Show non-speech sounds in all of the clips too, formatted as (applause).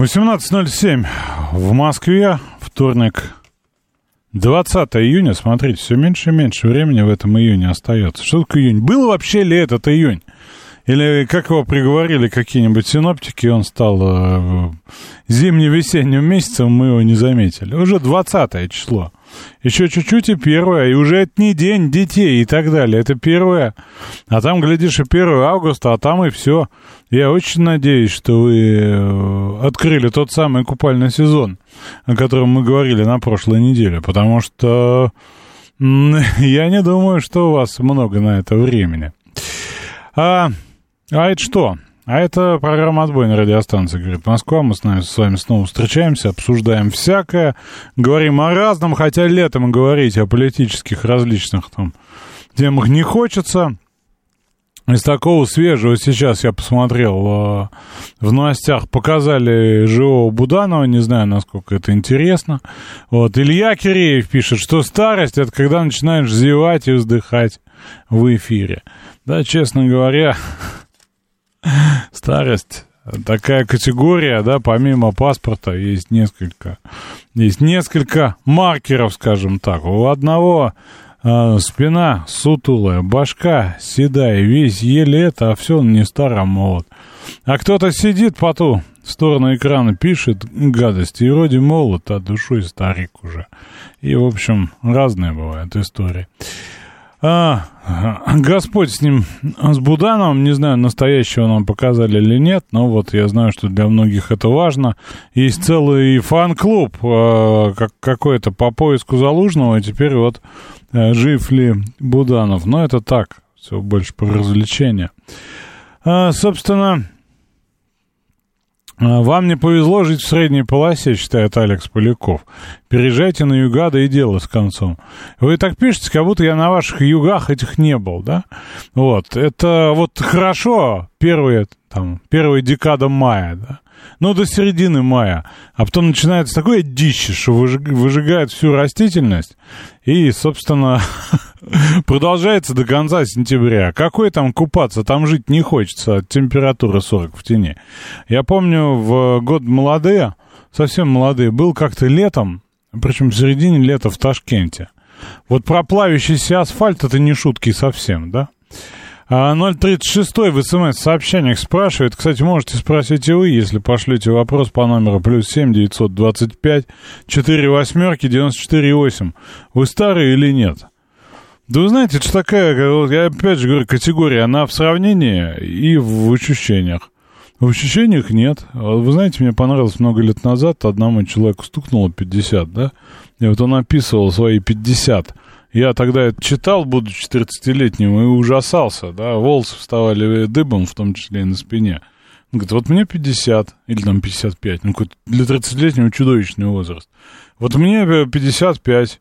18.07 в Москве, вторник, 20 июня. Смотрите, все меньше и меньше времени в этом июне остается. Что такое июнь? Был вообще ли этот июнь? Или как его приговорили какие-нибудь синоптики, он стал э, зимне-весенним месяцем, мы его не заметили. Уже 20 число. Еще чуть-чуть и первое, и уже это не день детей и так далее. Это первое. А там, глядишь, и 1 августа, а там и все. Я очень надеюсь, что вы э, открыли тот самый купальный сезон, о котором мы говорили на прошлой неделе, потому что (laughs) я не думаю, что у вас много на это времени. А, а это что? А это программа «Отбой» на радиостанции «Говорит Москва». Мы с, нами, с вами снова встречаемся, обсуждаем всякое, говорим о разном, хотя летом говорить о политических различных там темах не хочется. Из такого свежего сейчас я посмотрел э, в новостях, показали живого Буданова, не знаю, насколько это интересно. Вот, Илья Киреев пишет, что старость — это когда начинаешь зевать и вздыхать в эфире. Да, честно говоря, (laughs) Старость такая категория, да, помимо паспорта есть несколько, есть несколько маркеров, скажем так. У одного э, спина сутулая, башка седая, весь еле это, а все он не стар, а молод. А кто-то сидит по ту сторону экрана, пишет гадости, и вроде молод, а душой старик уже. И, в общем, разные бывают истории. А, Господь с ним, с Будановым, не знаю, настоящего нам показали или нет, но вот я знаю, что для многих это важно. Есть целый фан-клуб э, как, какой-то по поиску Залужного, и теперь вот э, жив ли Буданов. Но это так, все больше по развлечению. А, собственно, вам не повезло жить в средней полосе, считает Алекс Поляков. Переезжайте на юга, да и дело с концом. Вы так пишете, как будто я на ваших югах этих не был, да? Вот, это вот хорошо, первые, там, первая декада мая, да? ну, до середины мая. А потом начинается такое дичь, что выжигает всю растительность. И, собственно, (laughs) продолжается до конца сентября. Какой там купаться? Там жить не хочется от температуры 40 в тени. Я помню, в год молодые, совсем молодые, был как-то летом, причем в середине лета в Ташкенте. Вот про плавящийся асфальт это не шутки совсем, да? 036 а, в смс-сообщениях спрашивает. Кстати, можете спросить и вы, если пошлете вопрос по номеру плюс 7 925 4 восьмерки 94 8. Вы старый или нет? Да вы знаете, это такая, я опять же говорю, категория, она в сравнении и в ощущениях. В ощущениях нет. Вы знаете, мне понравилось много лет назад, одному человеку стукнуло 50, да? И вот он описывал свои 50. Я тогда это читал, будучи 30-летним, и ужасался, да, волосы вставали дыбом, в том числе и на спине. Он говорит, вот мне 50, или там 55, ну, для 30-летнего чудовищный возраст. Вот мне 55,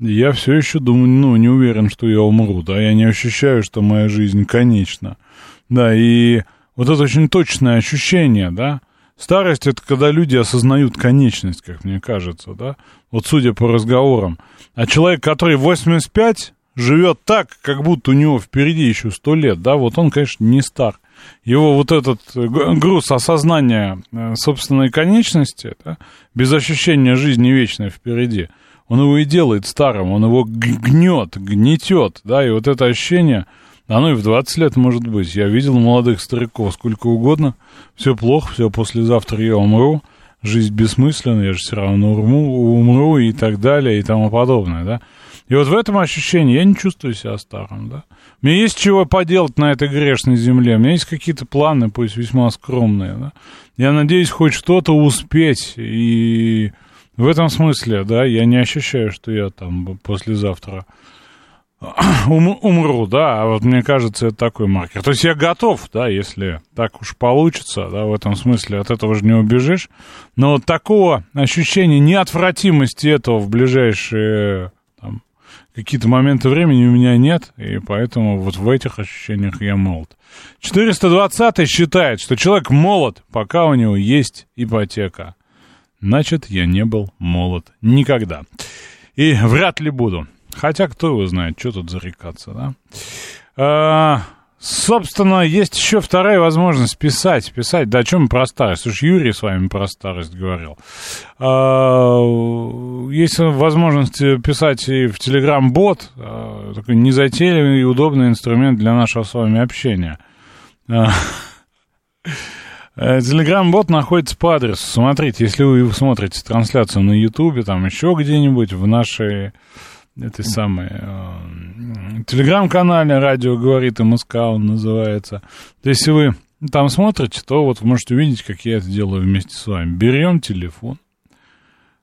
я все еще думаю, ну, не уверен, что я умру, да, я не ощущаю, что моя жизнь конечна. Да, и вот это очень точное ощущение, да, Старость — это когда люди осознают конечность, как мне кажется, да? Вот судя по разговорам. А человек, который 85, живет так, как будто у него впереди еще 100 лет, да? Вот он, конечно, не стар. Его вот этот груз осознания э, собственной конечности, да? без ощущения жизни вечной впереди, он его и делает старым, он его гнет, гнетет, да? И вот это ощущение оно и в 20 лет может быть. Я видел молодых стариков сколько угодно. Все плохо, все, послезавтра я умру. Жизнь бессмысленна, я же все равно умру, умру и так далее и тому подобное, да. И вот в этом ощущении я не чувствую себя старым, да. Мне есть чего поделать на этой грешной земле, у меня есть какие-то планы, пусть весьма скромные, да. Я надеюсь хоть что-то успеть, и в этом смысле, да, я не ощущаю, что я там послезавтра (clears throat) ум, умру, да, а вот мне кажется, это такой маркер. То есть я готов, да, если так уж получится, да, в этом смысле от этого же не убежишь, но вот такого ощущения неотвратимости этого в ближайшие там, какие-то моменты времени у меня нет, и поэтому вот в этих ощущениях я молод. 420 считает, что человек молод, пока у него есть ипотека. Значит, я не был молод никогда. И вряд ли буду. Хотя, кто его знает, что тут зарекаться, да? А, собственно, есть еще вторая возможность писать. Писать, да, о чем про старость? Уж Юрий с вами про старость говорил. А, есть возможность писать и в Telegram-бот. А, такой незатейливый и удобный инструмент для нашего с вами общения. А, Телеграм-бот находится по адресу. Смотрите, если вы смотрите трансляцию на Ютубе, там еще где-нибудь в нашей этой самой э, телеграм-канале «Радио говорит МСК» он называется. То есть, если вы там смотрите, то вот можете увидеть, как я это делаю вместе с вами. Берем телефон,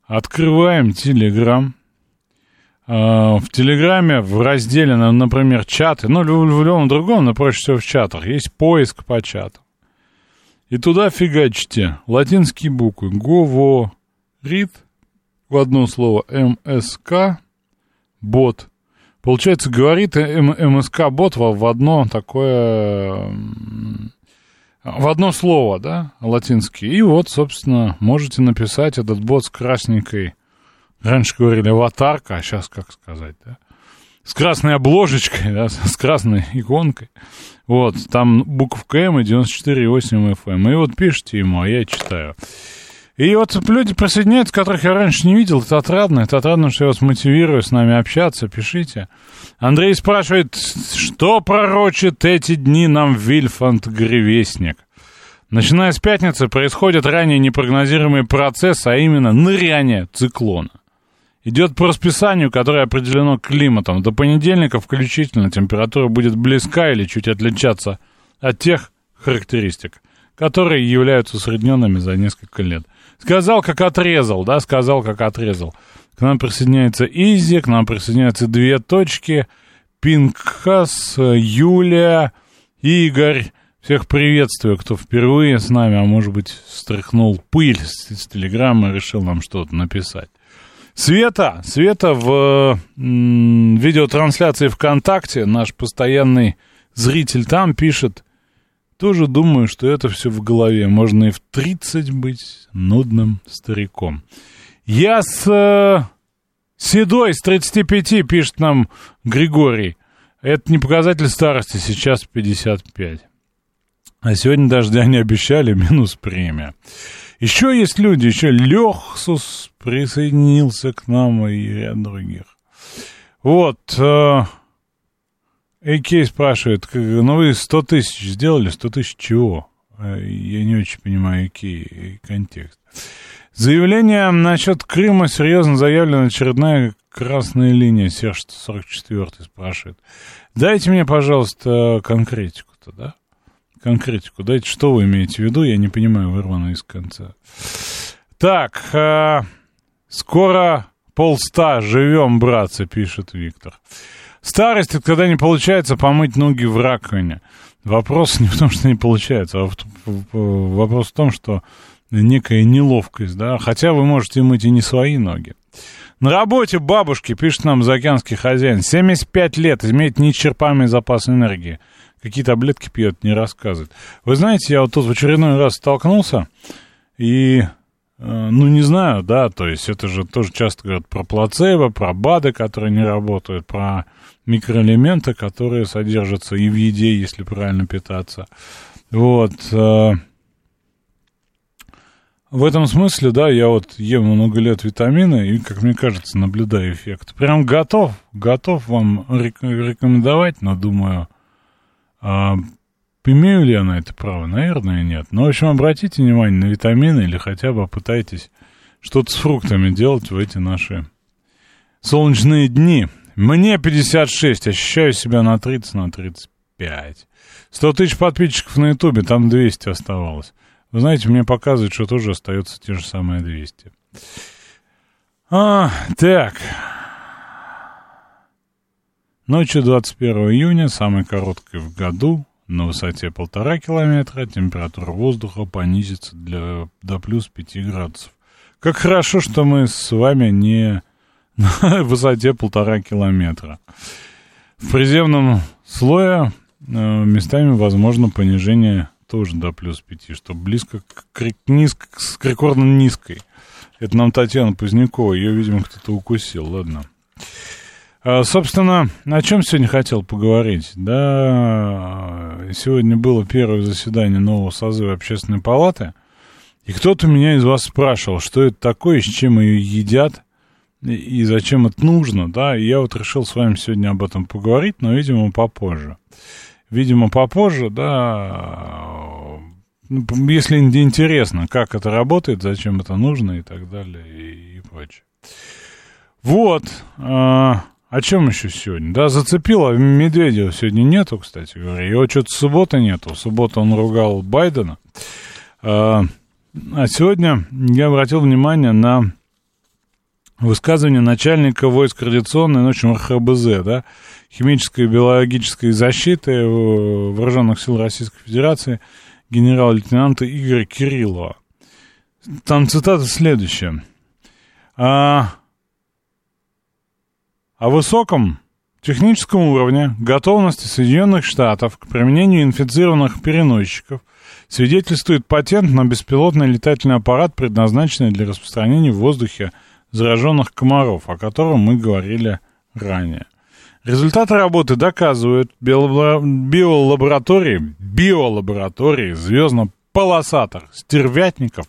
открываем Телеграм. Э, в Телеграме в разделе, например, чаты, ну, в любом другом, но проще всего в чатах, есть поиск по чатам. И туда фигачите латинские буквы. Говорит в одно слово МСК бот. Получается, говорит МСК-бот в одно такое... В одно слово, да, латинский. И вот, собственно, можете написать этот бот с красненькой... Раньше говорили аватарка, а сейчас как сказать, да? С красной обложечкой, (laughs) да, с красной иконкой. Вот, там буковка М и 94,8 FM. И вот пишите ему, а я читаю. И вот люди присоединяются, которых я раньше не видел. Это отрадно. Это отрадно, что я вас мотивирую с нами общаться. Пишите. Андрей спрашивает, что пророчит эти дни нам Вильфанд Гревестник? Начиная с пятницы происходит ранее непрогнозируемый процесс, а именно ныряние циклона. Идет по расписанию, которое определено климатом. До понедельника включительно температура будет близка или чуть отличаться от тех характеристик, которые являются усредненными за несколько лет. Сказал, как отрезал, да, сказал, как отрезал. К нам присоединяется Изи, к нам присоединяются две точки. Пинкас, Юлия, Игорь. Всех приветствую, кто впервые с нами, а может быть, стряхнул пыль с, с телеграммы и решил нам что-то написать. Света, Света в м, видеотрансляции ВКонтакте, наш постоянный зритель там пишет, тоже думаю, что это все в голове. Можно и в 30 быть нудным стариком. Я с э, седой, с 35, пишет нам Григорий. Это не показатель старости, сейчас 55. А сегодня дождя не обещали, (laughs) минус премия. Еще есть люди, еще Лехсус присоединился к нам и ряд других. Вот, Экей спрашивает, ну вы 100 тысяч сделали, 100 тысяч чего? Э, я не очень понимаю Экей контекст. Заявление насчет Крыма серьезно заявлена очередная красная линия, Серж 44 спрашивает. Дайте мне, пожалуйста, конкретику-то, да? Конкретику дайте, что вы имеете в виду, я не понимаю, вырвано из конца. Так, э, скоро полста, живем, братцы, пишет Виктор. Старость, это когда не получается помыть ноги в раковине. Вопрос не в том, что не получается, а вопрос в том, что некая неловкость, да, хотя вы можете мыть и не свои ноги. На работе бабушки, пишет нам заокеанский хозяин, 75 лет, имеет неисчерпаемый запас энергии. Какие таблетки пьет, не рассказывает. Вы знаете, я вот тут в очередной раз столкнулся, и Э, ну, не знаю, да, то есть это же тоже часто говорят про плацебо, про БАДы, которые не работают, про микроэлементы, которые содержатся и в еде, если правильно питаться. Вот. Э, в этом смысле, да, я вот ем много лет витамины и, как мне кажется, наблюдаю эффект. Прям готов, готов вам рекомендовать, но думаю, а, Имею ли я на это право? Наверное, нет. Но, в общем, обратите внимание на витамины или хотя бы попытайтесь что-то с фруктами делать в эти наши солнечные дни. Мне 56, ощущаю себя на 30, на 35. 100 тысяч подписчиков на ютубе, там 200 оставалось. Вы знаете, мне показывают, что тоже остается те же самые 200. А, так. Ночью 21 июня, самой короткой в году, на высоте полтора километра, температура воздуха понизится для, до плюс 5 градусов. Как хорошо, что мы с вами не (laughs) на высоте полтора километра. В приземном слое э, местами возможно понижение тоже до плюс 5, что близко к, низко, к рекордно низкой. Это нам Татьяна Позднякова, ее, видимо, кто-то укусил, ладно. А, собственно, о чем сегодня хотел поговорить? Да, сегодня было первое заседание нового созыва общественной палаты, и кто-то меня из вас спрашивал, что это такое, с чем ее едят, и зачем это нужно, да, и я вот решил с вами сегодня об этом поговорить, но, видимо, попозже. Видимо, попозже, да, ну, если интересно, как это работает, зачем это нужно и так далее, и, и прочее. Вот, а, о чем еще сегодня? Да, зацепило, Медведева сегодня нету, кстати говоря, его что-то суббота нету, в субботу он ругал Байдена, а, а сегодня я обратил внимание на высказывание начальника войск радиационной, ну, в общем, РХБЗ, да, химической и биологической защиты Вооруженных сил Российской Федерации генерал-лейтенанта Игоря Кириллова. Там цитата следующая. А, о высоком техническом уровне готовности Соединенных Штатов к применению инфицированных переносчиков свидетельствует патент на беспилотный летательный аппарат, предназначенный для распространения в воздухе зараженных комаров, о котором мы говорили ранее. Результаты работы доказывают биолаборатории, биолаборатории звездно-полосатых стервятников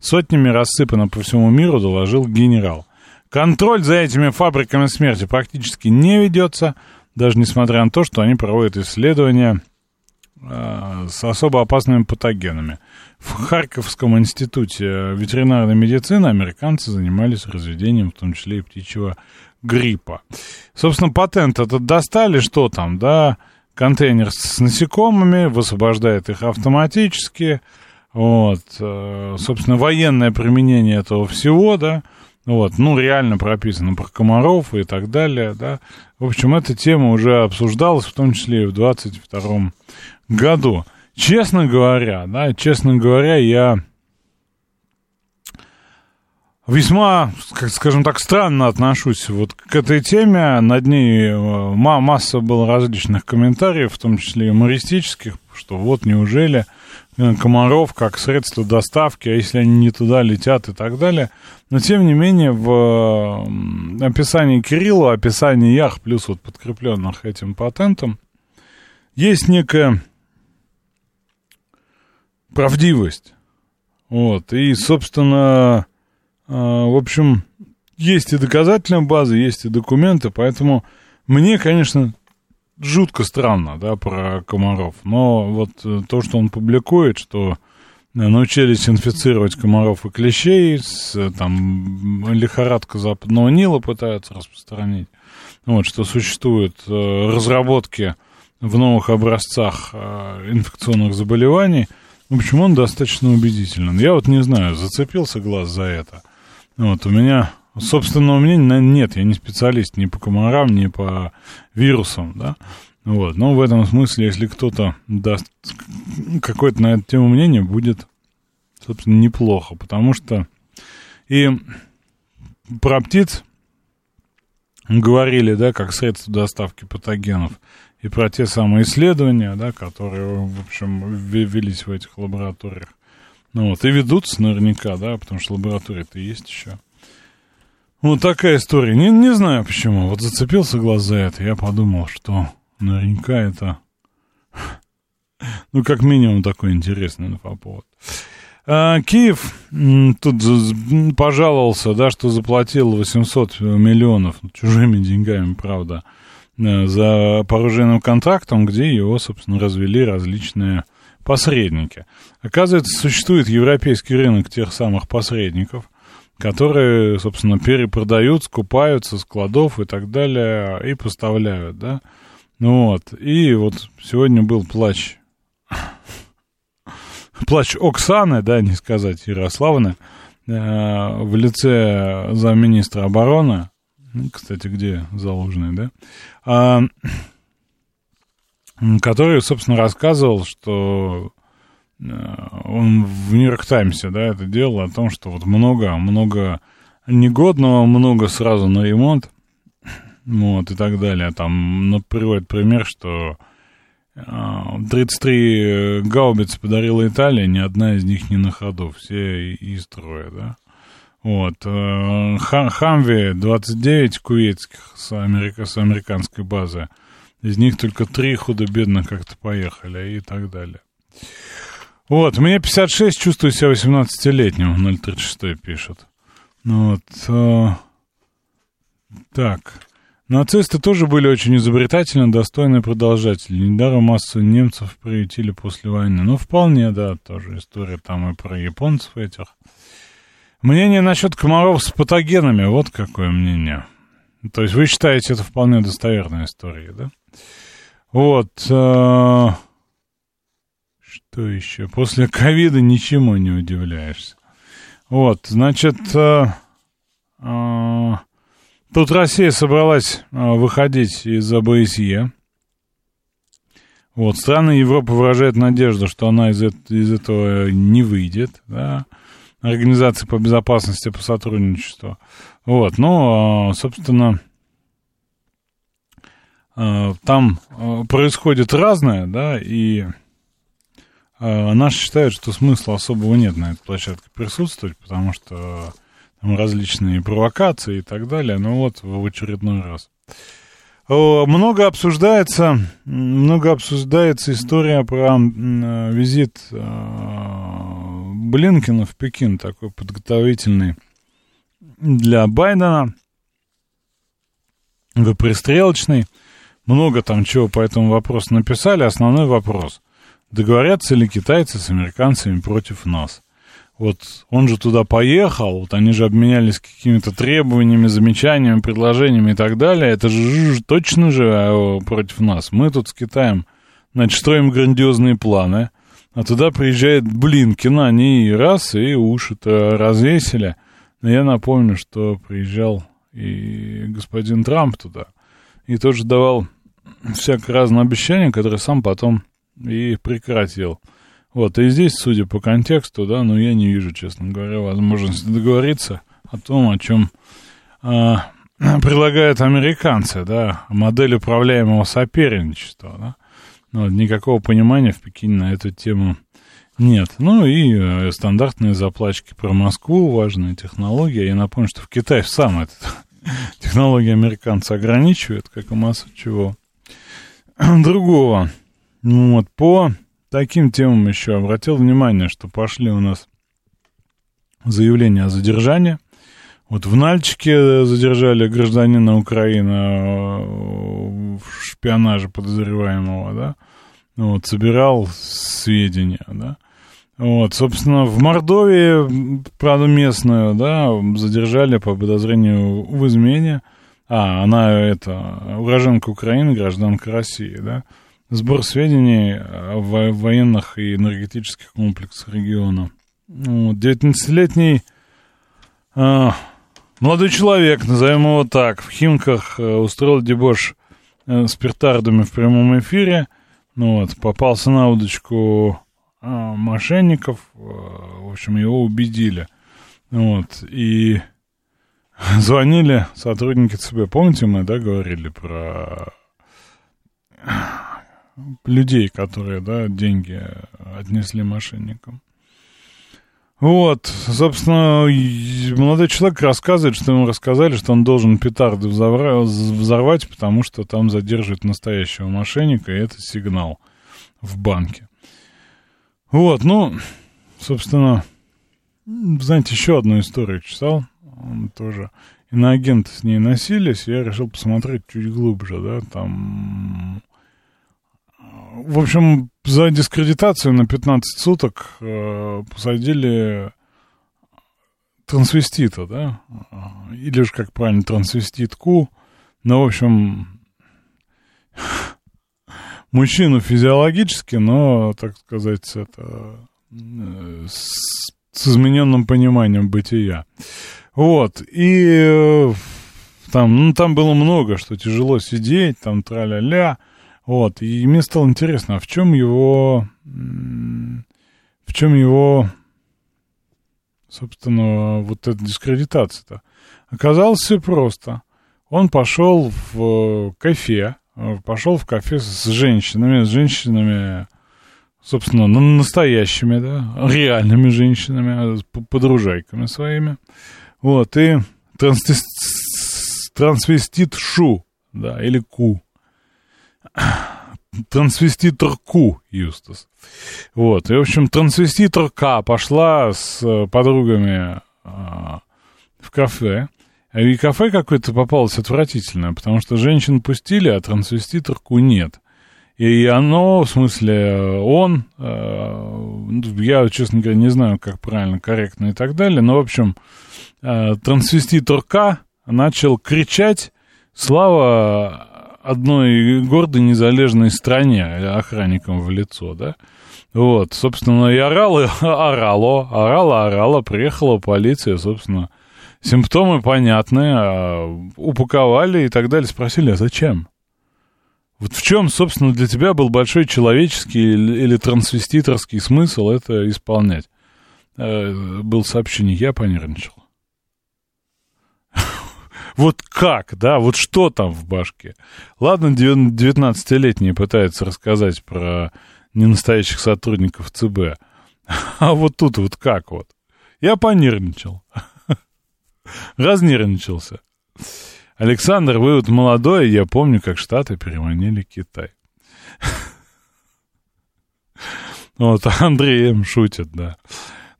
сотнями рассыпано по всему миру, доложил генерал. Контроль за этими фабриками смерти практически не ведется, даже несмотря на то, что они проводят исследования э, с особо опасными патогенами. В Харьковском институте ветеринарной медицины американцы занимались разведением, в том числе и птичьего гриппа. Собственно, патент этот достали, что там, да, контейнер с насекомыми, высвобождает их автоматически, вот, э, собственно, военное применение этого всего, да, вот, ну, реально прописано про комаров и так далее, да. В общем, эта тема уже обсуждалась, в том числе и в 22 году. Честно говоря, да, честно говоря, я весьма, как скажем так, странно отношусь вот к этой теме. Над ней э, масса было различных комментариев, в том числе юмористических, что вот неужели комаров как средство доставки, а если они не туда летят и так далее. Но, тем не менее, в описании Кирилла, описании Ях, плюс вот подкрепленных этим патентом, есть некая правдивость. Вот, и, собственно, э, в общем, есть и доказательная база, есть и документы, поэтому мне, конечно, жутко странно, да, про комаров. Но вот э, то, что он публикует, что э, научились инфицировать комаров и клещей, с, там, лихорадка западного Нила пытаются распространить. Вот, что существуют разработки в новых образцах инфекционных заболеваний – в общем, он достаточно убедителен. Я вот не знаю, зацепился глаз за это. Вот, у меня собственного мнения нет, я не специалист ни по комарам, ни по вирусам, да. Вот, но в этом смысле, если кто-то даст какое-то на эту тему мнение, будет, собственно, неплохо, потому что и про птиц говорили, да, как средство доставки патогенов и про те самые исследования, да, которые, в общем, велись в этих лабораториях. Ну вот, и ведутся наверняка, да, потому что лаборатории-то есть еще. Вот такая история. Не, не знаю почему. Вот зацепился глаз за это. Я подумал, что наверняка это... Ну, как минимум, такой интересный инфоповод. А, Киев тут пожаловался, да, что заплатил 800 миллионов чужими деньгами, правда, Э, за по контрактам, где его, собственно, развели различные посредники. Оказывается, существует европейский рынок тех самых посредников, которые, собственно, перепродают, скупают со складов и так далее, и поставляют, да. Ну вот, и вот сегодня был плач, плач Оксаны, да, не сказать Ярославны, э, в лице замминистра обороны, ну, кстати, где Залужный, да, а, который, собственно, рассказывал, что он в Нью-Йорк Таймсе, да, это делал о том, что вот много, много негодного, много сразу на ремонт, вот, и так далее. Там ну, приводит пример, что 33 э, гаубицы подарила Италия, ни одна из них не на ходу, все из строя, да. Вот. Э, Хамви 29 кувейтских с, америка, с американской базы. Из них только три худо-бедно как-то поехали и так далее. Вот, мне 56, чувствую себя 18-летним, 036 пишет. Ну вот. Э, так. Нацисты тоже были очень изобретательны, достойные продолжатели. Недаром массу немцев приютили после войны. Ну, вполне, да, тоже история там и про японцев этих. Мнение насчет комаров с патогенами, вот какое мнение. То есть вы считаете это вполне достоверная история, да? Вот. Э, что еще? После ковида ничему не удивляешься. Вот, значит, э, э, Тут Россия собралась а, выходить из АБСЕ. Вот, страны Европы выражают надежду, что она из, из этого не выйдет, да, Организации по безопасности, по сотрудничеству. Вот, ну, а, собственно, а, там происходит разное, да, и наши считают, что смысла особого нет на этой площадке присутствовать, потому что там различные провокации и так далее. Ну вот, в очередной раз. Много обсуждается, много обсуждается история про визит э, Блинкина в Пекин, такой подготовительный для Байдена, пристрелочный. Много там чего по этому вопросу написали. Основной вопрос. Договорятся ли китайцы с американцами против нас? Вот он же туда поехал, вот они же обменялись какими-то требованиями, замечаниями, предложениями и так далее. Это же точно же а, против нас. Мы тут с Китаем, значит, строим грандиозные планы, а туда приезжает Блинкин, они раз и уши-то развесили. Но я напомню, что приезжал и господин Трамп туда, и тоже давал всякое разное обещание, которое сам потом и прекратил. Вот, и здесь, судя по контексту, да, ну, я не вижу, честно говоря, возможности договориться о том, о чем а, (clears throat) предлагают американцы, да, модель управляемого соперничества, да. Ну, вот, никакого понимания в Пекине на эту тему нет. Ну и э, стандартные заплачки про Москву, важная технология. Я напомню, что в Китае сам этот (laughs) технологии американцы ограничивают, как и массу чего (clears throat) другого. Ну, вот, по таким темам еще обратил внимание, что пошли у нас заявления о задержании. Вот в Нальчике задержали гражданина Украины э, в шпионаже подозреваемого, да, вот, собирал сведения, да. Вот, собственно, в Мордовии, правда, местную, да, задержали по подозрению в измене. А, она, это, уроженка Украины, гражданка России, да. Сбор сведений о военных и энергетических комплексах региона. 19-летний а, молодой человек, назовем его так, в Химках э, устроил дебош э, с пертардами в прямом эфире. Ну вот, попался на удочку а, мошенников. Э, в общем, его убедили. Вот, и (laughs) звонили сотрудники ЦБ. Помните, мы, да, говорили про людей, которые, да, деньги отнесли мошенникам. Вот, собственно, молодой человек рассказывает, что ему рассказали, что он должен петарды взорвать, потому что там задерживают настоящего мошенника, и это сигнал в банке. Вот, ну, собственно, знаете, еще одну историю читал, он тоже иноагенты с ней носились, я решил посмотреть чуть глубже, да, там в общем, за дискредитацию на 15 суток э, посадили трансвестита, да? Или же, как правильно, трансвеститку. Ну, в общем, (laughs) мужчину физиологически, но, так сказать, это, э, с, с измененным пониманием бытия. Вот. И э, Там, ну, там было много, что тяжело сидеть, там тра-ля-ля. Вот, и мне стало интересно, а в чем его... В чем его, собственно, вот эта дискредитация-то? Оказалось все просто. Он пошел в кафе, пошел в кафе с женщинами, с женщинами, собственно, настоящими, да, реальными женщинами, подружайками своими. Вот, и трансвестит Шу, да, или Ку. Трансвеститор Ку, Юстас. Вот, и, в общем, трансвеститор К пошла с подругами а, в кафе, и кафе какое-то попалось отвратительное, потому что женщин пустили, а трансвеститорку нет. И оно, в смысле, он, э, я, честно говоря, не знаю, как правильно, корректно и так далее, но, в общем, э, трансвеститор К начал кричать «Слава одной гордой незалежной стране» охранникам в лицо, да? Вот, собственно, и орал, и (laughs) орало, орала, орала, приехала полиция, собственно, Симптомы понятны, а упаковали и так далее. Спросили, а зачем? Вот в чем, собственно, для тебя был большой человеческий или трансвеститорский смысл это исполнять? Э, был сообщение, я понервничал. Вот как, да, вот что там в башке? Ладно, 19-летний пытается рассказать про ненастоящих сотрудников ЦБ. (laughs) А вот тут вот как вот? Я понервничал (laughs) разнервничался. Александр, вы вот молодой, я помню, как Штаты переманили Китай. (laughs) Вот, Андрей М. шутит, да.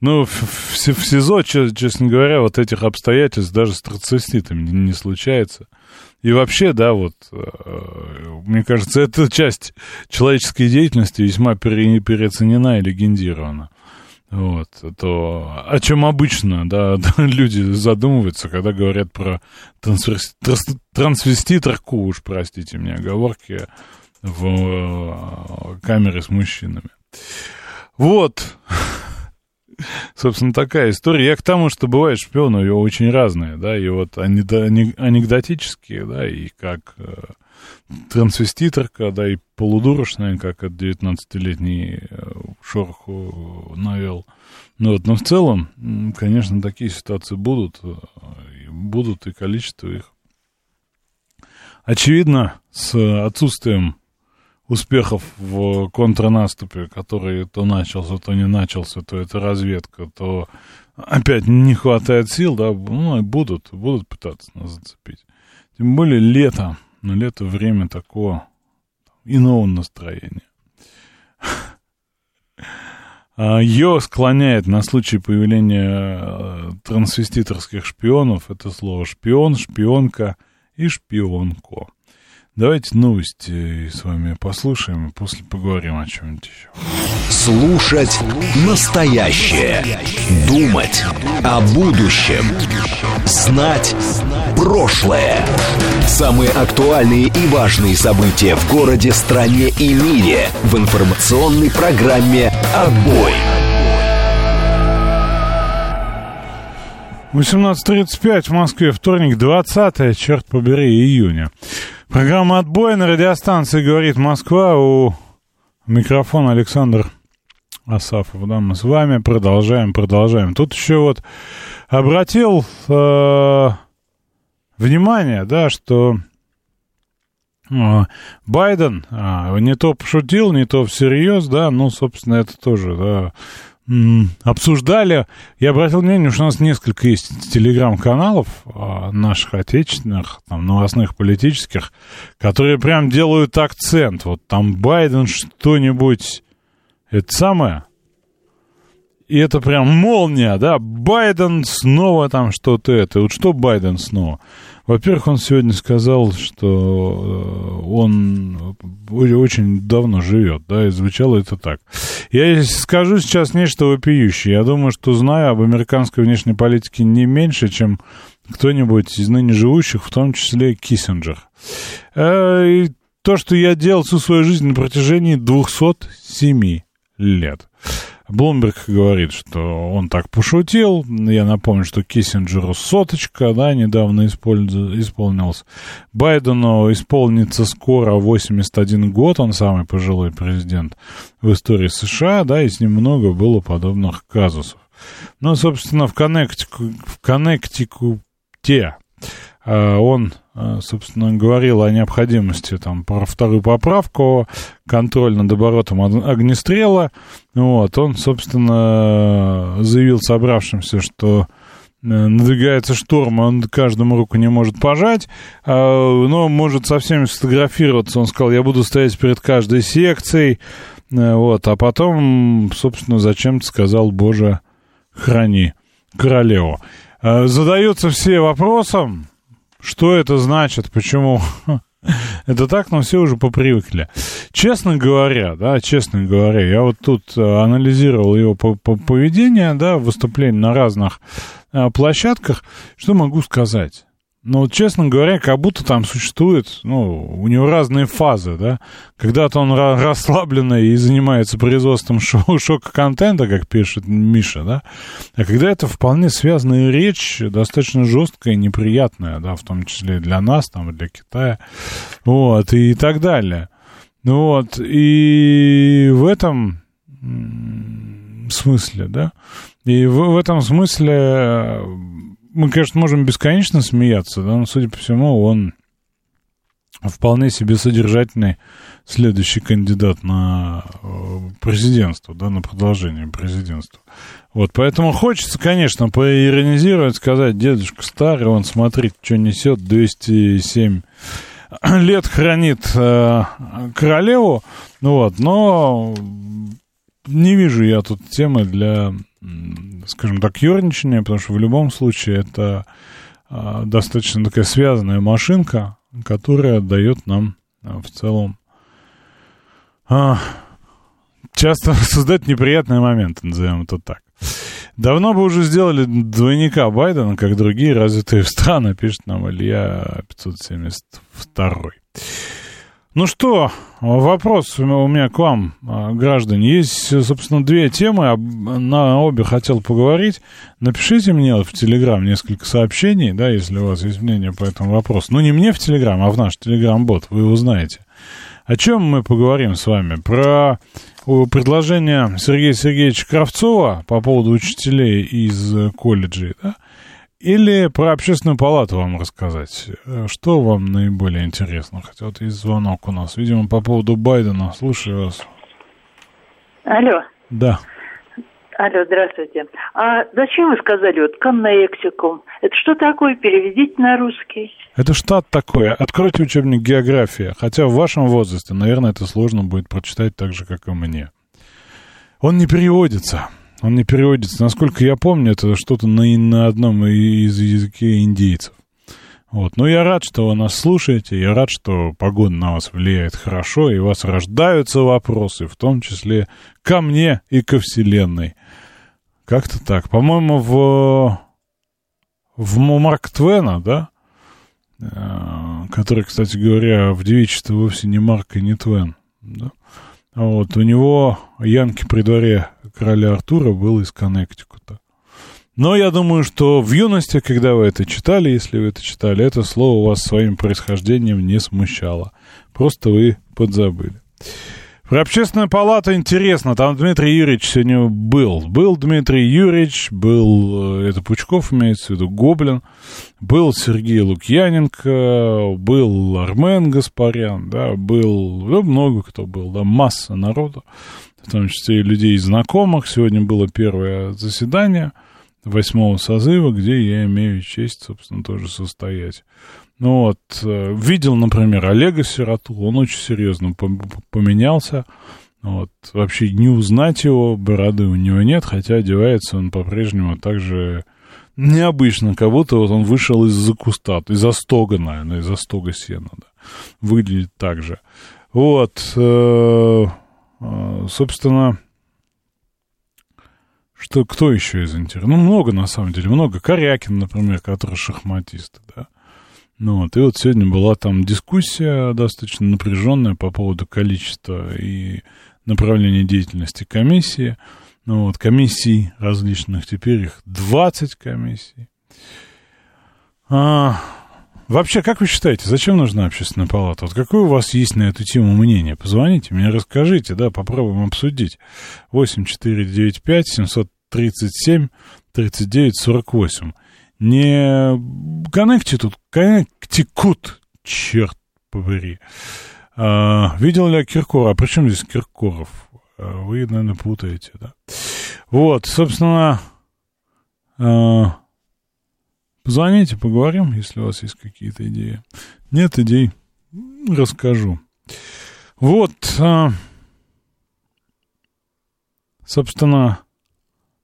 Ну, в, в, в СИЗО, честно говоря, вот этих обстоятельств даже с трансвеститами не, не случается. И вообще, да, вот, э, мне кажется, эта часть человеческой деятельности весьма пере, переоценена и легендирована. Вот, то о чем обычно, (laughs) да, люди задумываются, когда говорят про трансвер... трансвеститорку, уж простите мне оговорки, в э, камере с мужчинами. Вот, (laughs) собственно, такая история. Я к тому, что бывает шпионы, его очень разные, да, и вот анекдотические, да, и как э, трансвеститорка, да, и полудурочная, как от 19-летний э, шороху навел. Ну, вот, но в целом, конечно, такие ситуации будут, э, будут и количество их. Очевидно, с отсутствием успехов в контрнаступе, который то начался, то не начался, то это разведка, то опять не хватает сил, да, ну, будут, будут пытаться нас зацепить. Тем более лето, но лето время такого иного настроения. А, Ее склоняет на случай появления э, трансвеститорских шпионов это слово шпион, шпионка и шпионко. Давайте новости с вами послушаем, и после поговорим о чем-нибудь еще. Слушать настоящее. Думать о будущем. Знать прошлое. Самые актуальные и важные события в городе, стране и мире в информационной программе «Отбой». 18.35 в Москве, вторник, 20 черт побери, июня. Программа «Отбой» на радиостанции «Говорит Москва». У микрофона Александр Асафов. Да, мы с вами продолжаем, продолжаем. Тут еще вот обратил э, внимание, да, что э, Байден э, не то пошутил, не то всерьез, да, ну, собственно, это тоже, да, обсуждали. Я обратил внимание, что у нас несколько есть телеграм-каналов а, наших отечественных, там, новостных, политических, которые прям делают акцент. Вот там Байден что-нибудь... Это самое... И это прям молния, да, Байден снова там что-то это. Вот что Байден снова? Во-первых, он сегодня сказал, что э, он очень давно живет, да, и звучало это так. Я скажу сейчас нечто вопиющее. Я думаю, что знаю об американской внешней политике не меньше, чем кто-нибудь из ныне живущих, в том числе Киссинджер. Э, и то, что я делал всю свою жизнь на протяжении 207 лет. Блумберг говорит, что он так пошутил. Я напомню, что Киссинджеру соточка, да, недавно исполнилась. Байдену исполнится скоро 81 год, он самый пожилой президент в истории США, да, и с ним много было подобных казусов. Ну, собственно, в Коннектику, в Коннектикуте а, он, собственно, говорил о необходимости там про вторую поправку, контроль над оборотом огнестрела. Вот, он, собственно, заявил собравшимся, что э, надвигается шторм, он каждому руку не может пожать, а, но может со всеми сфотографироваться. Он сказал, я буду стоять перед каждой секцией, э, вот, а потом, собственно, зачем-то сказал, Боже, храни королеву. Задаются все вопросом, что это значит, почему... (laughs) Это так, но все уже попривыкли. Честно говоря, да, честно говоря, я вот тут э, анализировал его поведение, да, выступление на разных э, площадках. Что могу сказать? Вот, честно говоря, как будто там существует, ну, у него разные фазы, да. Когда-то он расслабленный и занимается производством шоу (laughs) шока-контента, как пишет Миша, да. А когда это вполне связанная речь, достаточно жесткая неприятная, да, в том числе для нас, там, и для Китая, вот, и так далее. Ну вот, и в этом смысле, да, и в, в этом смысле мы, конечно, можем бесконечно смеяться, да, но, судя по всему, он вполне себе содержательный следующий кандидат на э, президентство, да, на продолжение президентства. Вот, поэтому хочется, конечно, поиронизировать, сказать, дедушка старый, он, смотрит, что несет, 207 лет хранит э, королеву, ну вот, но не вижу я тут темы для скажем так, ерничание, потому что в любом случае это а, достаточно такая связанная машинка, которая дает нам а, в целом а, часто (laughs) создать неприятные моменты, назовем это так. Давно бы уже сделали двойника Байдена, как другие развитые (laughs) страны, пишет нам Илья 572. Ну что, вопрос у меня к вам, а, граждане. Есть, собственно, две темы, на обе хотел поговорить. Напишите мне в Телеграм несколько сообщений, да, если у вас есть мнение по этому вопросу. Ну, не мне в Телеграм, а в наш Телеграм-бот, вы его знаете. О чем мы поговорим с вами? Про предложение Сергея Сергеевича Кравцова по поводу учителей из колледжей, да? Или про общественную палату вам рассказать? Что вам наиболее интересно? Хотя вот есть звонок у нас, видимо, по поводу Байдена. Слушаю вас. Алло. Да. Алло, здравствуйте. А зачем вы сказали вот коннектикум? Это что такое? Переведите на русский. Это штат такой. Откройте учебник география. Хотя в вашем возрасте, наверное, это сложно будет прочитать так же, как и мне. Он не переводится. Он не переводится. Насколько я помню, это что-то на, на одном из языке индейцев. Вот. Но я рад, что вы нас слушаете, я рад, что погода на вас влияет хорошо, и у вас рождаются вопросы, в том числе ко мне и ко Вселенной. Как-то так. По-моему, в, в Марк Твена, да, э, который, кстати говоря, в девичестве вовсе не Марк и не Твен, да, вот, у него Янки при дворе короля Артура был из Коннектикута. Но я думаю, что в юности, когда вы это читали, если вы это читали, это слово вас своим происхождением не смущало. Просто вы подзабыли. Про общественную палату интересно. Там Дмитрий Юрьевич сегодня был. Был Дмитрий Юрьевич, был, э, это Пучков имеется в виду, Гоблин, был Сергей Лукьяненко, был Армен Гаспарян, да, был, ну, много кто был, да, масса народу, в том числе и людей знакомых. Сегодня было первое заседание восьмого созыва, где я имею честь, собственно, тоже состоять. Ну вот, э, видел, например, Олега Сироту, он очень серьезно поменялся. Вот, вообще не узнать его, бороды у него нет, хотя одевается он по-прежнему так же необычно, как будто вот он вышел из-за куста, из-за стога, наверное, из-за стога сена, да. Выглядит так же. Вот, э, собственно, что, кто еще из интересных? Ну, много, на самом деле, много. Корякин, например, который шахматист, да. Ну вот, и вот сегодня была там дискуссия достаточно напряженная по поводу количества и направления деятельности комиссии. Ну, вот, комиссий различных, теперь их 20 комиссий. А, вообще, как вы считаете, зачем нужна общественная палата? Вот какое у вас есть на эту тему мнение? Позвоните мне, расскажите, да, попробуем обсудить. 8495 737 3948. Не Коннектикут, Коннектикут, черт побери. А, видел ли я Киркора? А при чем здесь Киркоров? А, вы, наверное, путаете, да? Вот, собственно, а, позвоните, поговорим, если у вас есть какие-то идеи. Нет идей, расскажу. Вот, а, собственно,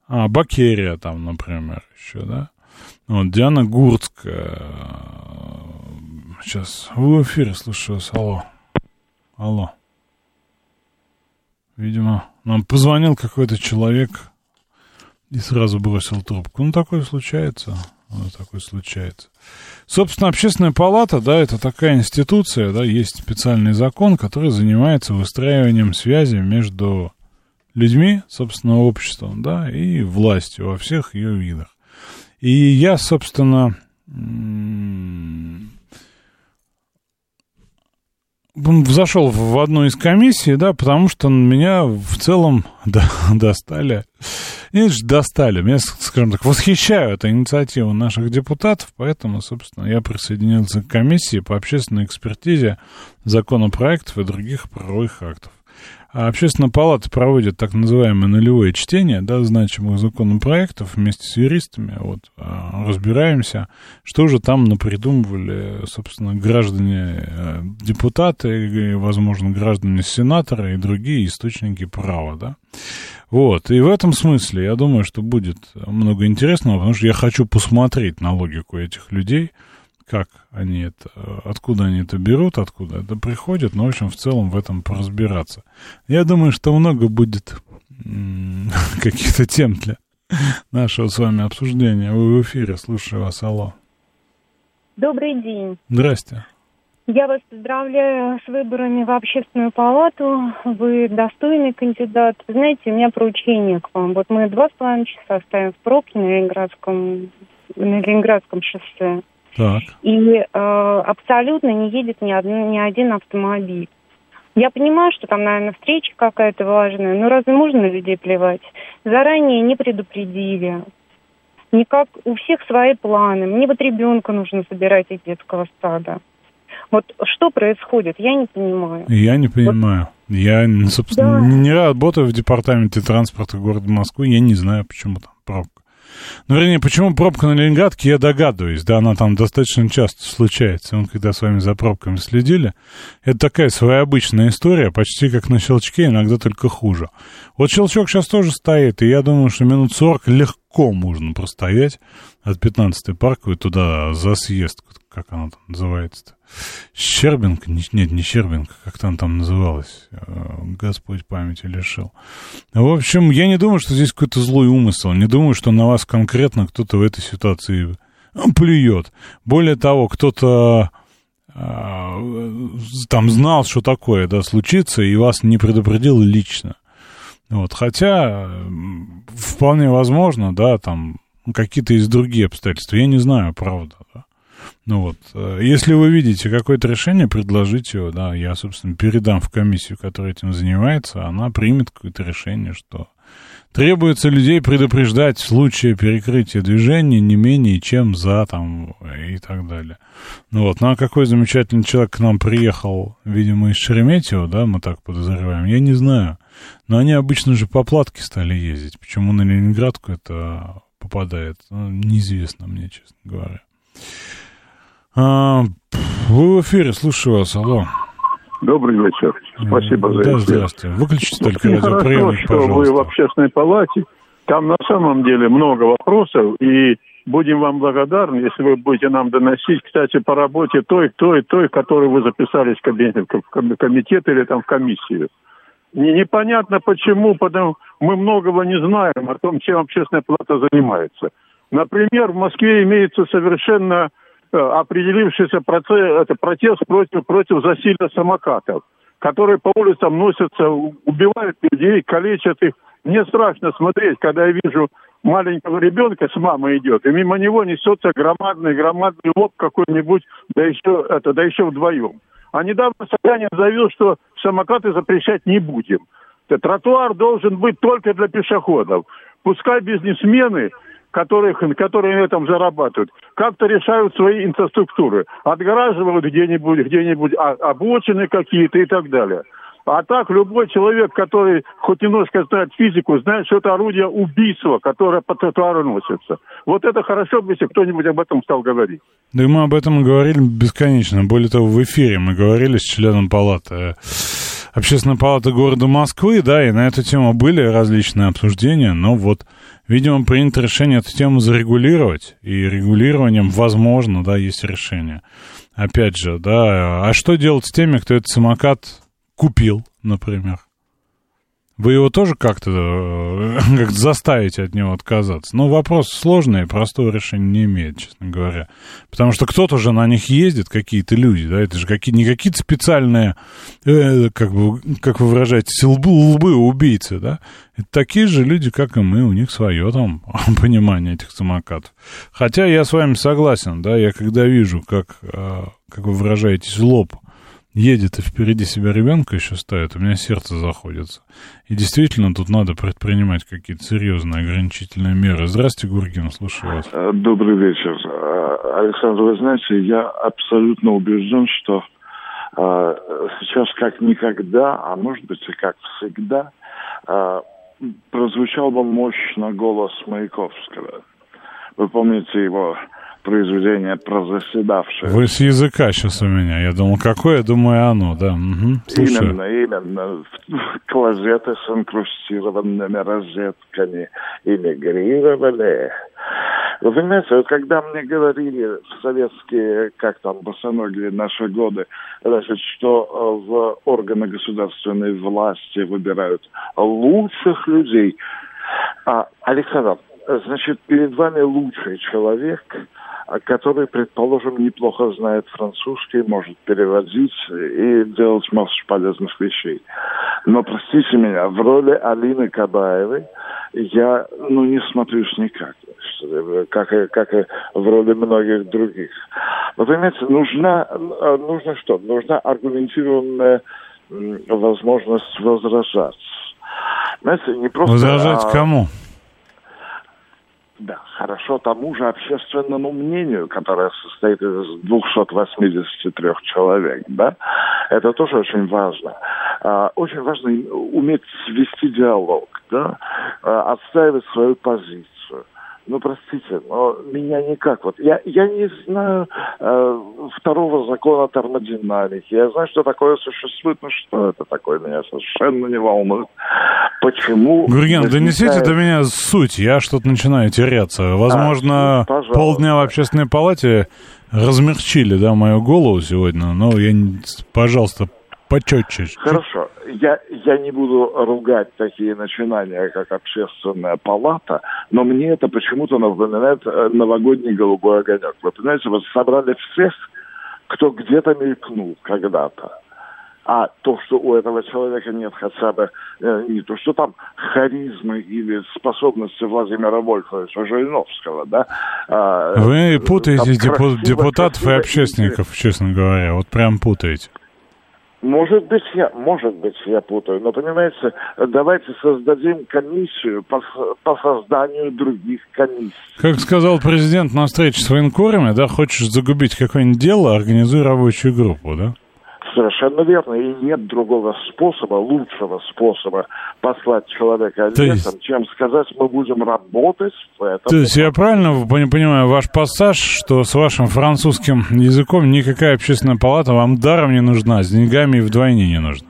а, Бакерия там, например, еще, да? Вот, Диана Гурцкая. Сейчас, в эфире, слушаю вас, алло. Алло. Видимо, нам позвонил какой-то человек и сразу бросил трубку. Ну, такое случается. Ну, такое случается. Собственно, общественная палата, да, это такая институция, да, есть специальный закон, который занимается выстраиванием связи между людьми, собственно, обществом, да, и властью во всех ее видах. И я, собственно, зашел в одну из комиссий, да, потому что меня в целом (laughs) да, достали. Же, достали. Меня, скажем так, восхищают инициативу наших депутатов, поэтому, собственно, я присоединился к комиссии по общественной экспертизе законопроектов и других правовых актов. А общественная палата проводит так называемое нулевое чтение, да, значимых законопроектов вместе с юристами, вот, а, разбираемся, что же там напридумывали, собственно, граждане, э, депутаты, возможно, граждане сенаторы и другие источники права, да. Вот, и в этом смысле я думаю, что будет много интересного, потому что я хочу посмотреть на логику этих людей, как они это, откуда они это берут, откуда это приходит, но, в общем, в целом в этом поразбираться. Я думаю, что много будет (laughs) каких-то тем для нашего с вами обсуждения. Вы в эфире, слушаю вас, алло. Добрый день. Здрасте. Я вас поздравляю с выборами в общественную палату. Вы достойный кандидат. Знаете, у меня поручение к вам. Вот мы два с половиной часа стоим в пробке на Ленинградском, на Ленинградском шоссе. Так. И э, абсолютно не едет ни, один, ни один автомобиль. Я понимаю, что там, наверное, встреча какая-то важная, но разве можно на людей плевать? Заранее не предупредили. Никак, у всех свои планы. Мне вот ребенка нужно забирать из детского сада. Вот что происходит, я не понимаю. Я не понимаю. Вот. Я, собственно, да. не работаю в департаменте транспорта города Москвы, я не знаю, почему там пробка. Ну, вернее, почему пробка на Ленинградке, я догадываюсь, да, она там достаточно часто случается. Он, когда с вами за пробками следили, это такая своеобычная история, почти как на щелчке, иногда только хуже. Вот щелчок сейчас тоже стоит, и я думаю, что минут 40 легко можно простоять от 15-й парковой туда за съезд, как она там называется-то. Щербинка? Нет, не Щербинка, как там там называлась. Э, Господь памяти лишил. В общем, я не думаю, что здесь какой-то злой умысел. Не думаю, что на вас конкретно кто-то в этой ситуации ну, плюет. Более того, кто-то э, там знал, что такое, да, случится, и вас не предупредил лично. Вот, хотя вполне возможно, да, там какие-то из другие обстоятельства. Я не знаю, правда, да. Ну вот, э, если вы видите какое-то решение, предложите его, да, я, собственно, передам в комиссию, которая этим занимается, она примет какое-то решение, что требуется людей предупреждать в случае перекрытия движения не менее чем за там и так далее. Ну вот, ну а какой замечательный человек к нам приехал, видимо, из Шереметьево, да, мы так подозреваем, я не знаю. Но они обычно же по платке стали ездить. Почему на Ленинградку это попадает, ну, неизвестно мне, честно говоря. А, вы в эфире, слушаю вас, алло. Добрый вечер. Спасибо за да, здравствуйте. Выключите только Очень радиоприемник, хорошо, что вы в общественной палате. Там на самом деле много вопросов, и будем вам благодарны, если вы будете нам доносить, кстати, по работе той, той, той, которую вы записались в кабинет, в комитет или там в комиссию. Не, непонятно почему, потому мы многого не знаем о том, чем общественная палата занимается. Например, в Москве имеется совершенно определившийся процесс, это протест против, против засилия самокатов, которые по улицам носятся, убивают людей, калечат их. Мне страшно смотреть, когда я вижу маленького ребенка с мамой идет, и мимо него несется громадный, громадный лоб какой-нибудь, да еще, это, да еще вдвоем. А недавно Собянин заявил, что самокаты запрещать не будем. Тротуар должен быть только для пешеходов. Пускай бизнесмены которые, которые на этом зарабатывают, как-то решают свои инфраструктуры, отгораживают где-нибудь, где-нибудь обочины какие-то и так далее. А так любой человек, который хоть немножко знает физику, знает, что это орудие убийства, которое по тротуару носится. Вот это хорошо бы, если кто-нибудь об этом стал говорить. Да и мы об этом говорили бесконечно. Более того, в эфире мы говорили с членом палаты Общественной палаты города Москвы, да, и на эту тему были различные обсуждения, но вот, видимо, принято решение эту тему зарегулировать, и регулированием, возможно, да, есть решение. Опять же, да, а что делать с теми, кто этот самокат купил, например? Вы его тоже как-то э, (laughs) как заставите от него отказаться? Ну, вопрос сложный, простого решения не имеет, честно говоря. Потому что кто-то же на них ездит, какие-то люди, да, это же какие, не какие-то специальные, э, как бы, как вы выражаетесь, лбы, лбы убийцы, да? Это такие же люди, как и мы, у них свое там (laughs) понимание этих самокатов. Хотя я с вами согласен, да, я когда вижу, как, э, как вы выражаетесь, лоб едет и впереди себя ребенка еще ставит, у меня сердце заходится. И действительно, тут надо предпринимать какие-то серьезные ограничительные меры. Здравствуйте, Гургин, слушаю вас. Э, добрый вечер. Э, Александр, вы знаете, я абсолютно убежден, что э, сейчас как никогда, а может быть и как всегда, прозвучал бы мощно голос Маяковского. Вы помните его произведение про заседавшее. Вы с языка сейчас у меня. Я думал, какое? Думаю, оно, да. Угу. Именно, именно. Клозеты с инкрустированными розетками эмигрировали. Вы понимаете, вот когда мне говорили в советские, как там, босоногие наши годы, значит, что э, в органы государственной власти выбирают лучших людей, а, Александр, значит, перед вами лучший человек – который, предположим, неплохо знает французский, может переводить и делать массу полезных вещей. Но, простите меня, в роли Алины Кабаевой я, ну, не смотрюсь никак, как, и, как и в роли многих других. Вы понимаете, нужна, нужно что? Нужна аргументированная возможность возражать. Знаете, не просто... Возражать а... кому? Да, хорошо тому же общественному мнению, которое состоит из 283 человек, да, это тоже очень важно. А, очень важно уметь вести диалог, да, а, отстаивать свою позицию ну, простите, но меня никак. Вот я, я не знаю э, второго закона термодинамики. Я знаю, что такое существует, но что это такое, меня совершенно не волнует. Почему... Гурген, возникает... донесите до меня суть. Я что-то начинаю теряться. Возможно, а, ну, полдня в общественной палате размягчили, да, мою голову сегодня. Но я, пожалуйста, почетче. Хорошо. Я, я не буду ругать такие начинания, как общественная палата, но мне это почему-то напоминает э, новогодний голубой огонек. Вы понимаете, вот собрали всех, кто где-то мелькнул когда-то. А то, что у этого человека нет хотя бы э, не то, что там харизмы или способности Владимира Вольфовича Жириновского, да. А, Вы путаете депу- депутатов красиво, и общественников, честно говоря, вот прям путаете. Может быть, я, может быть, я путаю, но понимаете, давайте создадим комиссию по, по созданию других комиссий. Как сказал президент на встрече с военкорами, да, хочешь загубить какое-нибудь дело, организуй рабочую группу, да? Совершенно верно. И нет другого способа, лучшего способа послать человека лесом, есть... чем сказать, мы будем работать в этом. То есть я правильно понимаю ваш пассаж, что с вашим французским языком никакая общественная палата вам даром не нужна, с деньгами и вдвойне не нужна?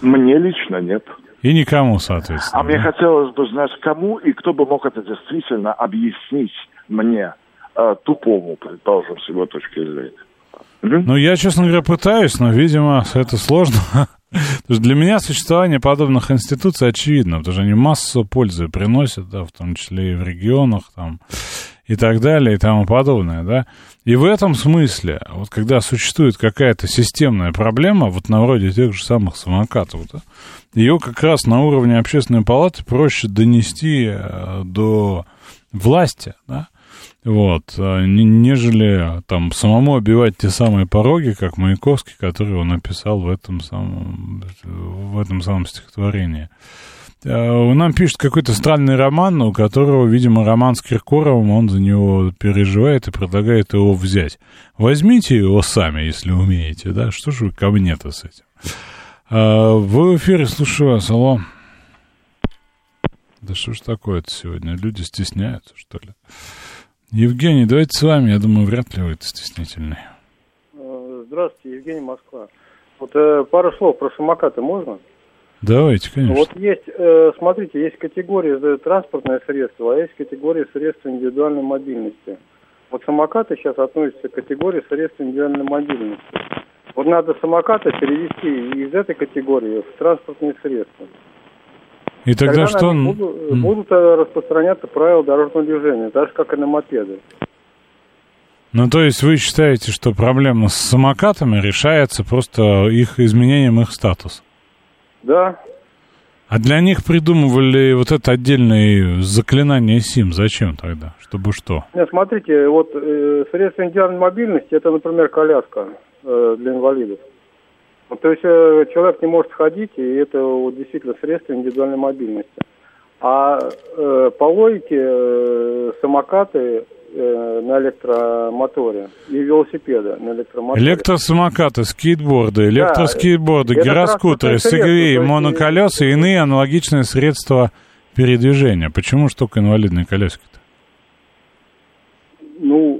Мне лично нет. И никому, соответственно. А да? мне хотелось бы знать, кому и кто бы мог это действительно объяснить мне, э, тупому, предположим, с его точки зрения. Ну, я, честно говоря, пытаюсь, но, видимо, это сложно. (laughs) Для меня существование подобных институций очевидно, потому что они массу пользы приносят, да, в том числе и в регионах, там, и так далее и тому подобное, да. И в этом смысле, вот когда существует какая-то системная проблема, вот на вроде тех же самых самокатов, да, ее как раз на уровне общественной палаты проще донести э, до власти, да, вот, э, нежели там самому обивать те самые пороги, как Маяковский, который он написал в этом самом, в этом самом стихотворении. Э, нам пишет какой-то странный роман, у которого, видимо, роман с Киркоровым, он за него переживает и предлагает его взять. Возьмите его сами, если умеете, да? Что же вы ко мне-то с этим? А, в эфире слушаю вас, алло. Да что ж такое-то сегодня? Люди стесняются, что ли? Евгений, давайте с вами. Я думаю, вряд ли вы это стеснительный. Э, здравствуйте, Евгений Москва. Вот э, пару слов про самокаты можно? Давайте, конечно. Вот есть, э, смотрите, есть категория э, транспортное средство, а есть категория средства индивидуальной мобильности. Вот самокаты сейчас относятся к категории средств индивидуальной мобильности. Вот надо самокаты перевести из этой категории в транспортные средства. И тогда, тогда что? Будут, будут э, распространяться правила дорожного движения, так же, как и на мопеды. Ну, то есть вы считаете, что проблема с самокатами решается просто их изменением их статуса? Да. А для них придумывали вот это отдельное заклинание СИМ. Зачем тогда? Чтобы что? Нет, смотрите, вот э, средства индивидуальной мобильности, это, например, коляска э, для инвалидов. Вот, то есть э, человек не может ходить, и это вот, действительно средство индивидуальной мобильности. А э, по логике э, самокаты э, на электромоторе и велосипеды на электромоторе. Электросамокаты, скейтборды, электроскейтборды, да, гироскутеры, сегвеи, моноколеса и иные аналогичные средства передвижения. Почему ж только инвалидные колесики-то? Ну, э,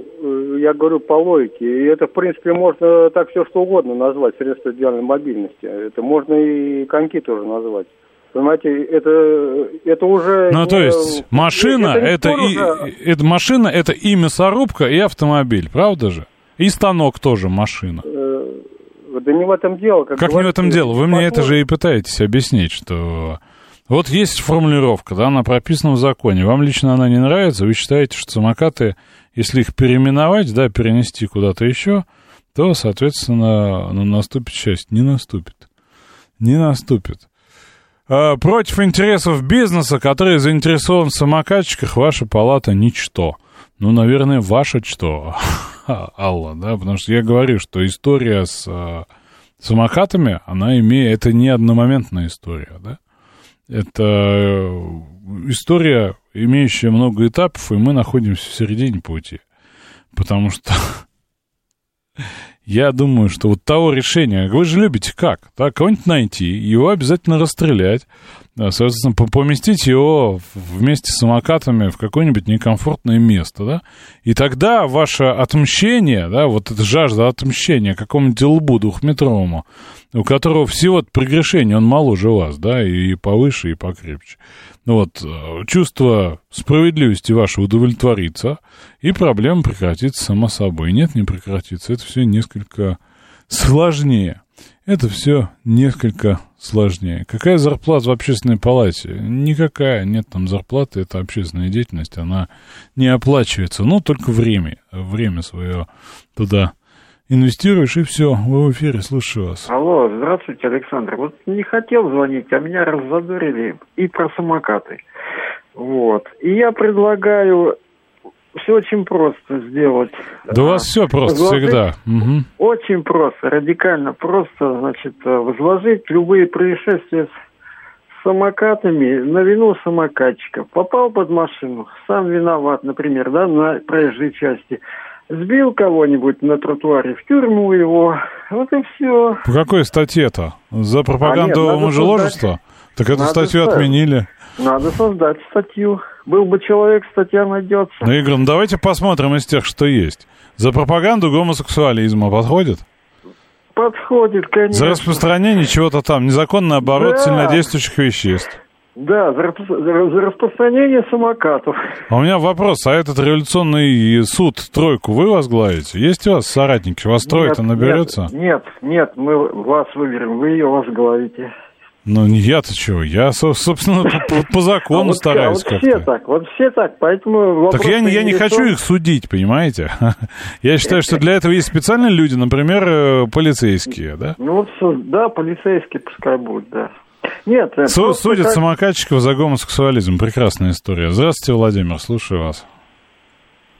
я говорю по логике. И это, в принципе, можно так все что угодно назвать, средства идеальной мобильности. Это можно и коньки тоже назвать. Понимаете, это, это уже... Ну, то есть машина, это, это, и, это машина, это и мясорубка, и автомобиль, правда же? И станок тоже машина. Э, да не в этом дело. Как, как не в этом дело? Вы мне это же и пытаетесь объяснить, что... Вот есть формулировка, да, она прописана в законе. Вам лично она не нравится, вы считаете, что самокаты, если их переименовать, да, перенести куда-то еще, то, соответственно, ну, наступит счастье. Не наступит. Не наступит. Э, против интересов бизнеса, который заинтересован в самокатчиках, ваша палата ничто. Ну, наверное, ваша что, (laughs) Алла, да, потому что я говорю, что история с э, самокатами, она имеет, это не одномоментная история, да, это э, история, имеющая много этапов, и мы находимся в середине пути, потому что (laughs) я думаю, что вот того решения, вы же любите как? Да, кого-нибудь найти, его обязательно расстрелять, соответственно, поместить его вместе с самокатами в какое-нибудь некомфортное место, да, и тогда ваше отмщение, да, вот эта жажда отмщения какому-нибудь лбу двухметровому, у которого всего прегрешение, он моложе вас, да, и повыше, и покрепче. Ну вот, э, чувство справедливости ваше удовлетворится, и проблема прекратится сама собой. Нет, не прекратится. Это все несколько сложнее. Это все несколько сложнее. Какая зарплата в общественной палате? Никакая. Нет там зарплаты. Это общественная деятельность. Она не оплачивается. Ну, только время. Время свое туда инвестируешь, и все. Вы в эфире, слушаю вас. Алло, здравствуйте, Александр. Вот не хотел звонить, а меня раззадорили и про самокаты. Вот. И я предлагаю все очень просто сделать. Да у вас все просто возложить, всегда. Угу. Очень просто, радикально просто, значит, возложить любые происшествия с самокатами на вину самокатчика. Попал под машину, сам виноват, например, да, на проезжей части. Сбил кого-нибудь на тротуаре, в тюрьму его, вот и все. По какой статье-то? За пропаганду а нет, мужеложества? Создать... Так эту статью ставить. отменили. Надо создать статью. Был бы человек, статья найдется. Ну, Игорь, ну давайте посмотрим из тех, что есть. За пропаганду гомосексуализма подходит? Подходит, конечно. За распространение чего-то там, незаконный оборот да. сильнодействующих веществ. Да, за, за, распространение самокатов. А у меня вопрос, а этот революционный суд тройку вы возглавите? Есть у вас соратники? Вас трое-то наберется? Нет, нет, мы вас выберем, вы ее возглавите. Ну, не я-то чего? Я, со- собственно, по, по закону А вот, стараюсь а вот все так, вот все так, поэтому. Так я, не- я не хочу их судить, понимаете? (laughs) Я считаю, что для этого есть специальные люди, например, э, полицейские, да? Ну вот, да, полицейские пускай будут, да. Нет, э, Су- Судят как- самокатчиков за гомосексуализм. Прекрасная история. Здравствуйте, Владимир, слушаю вас.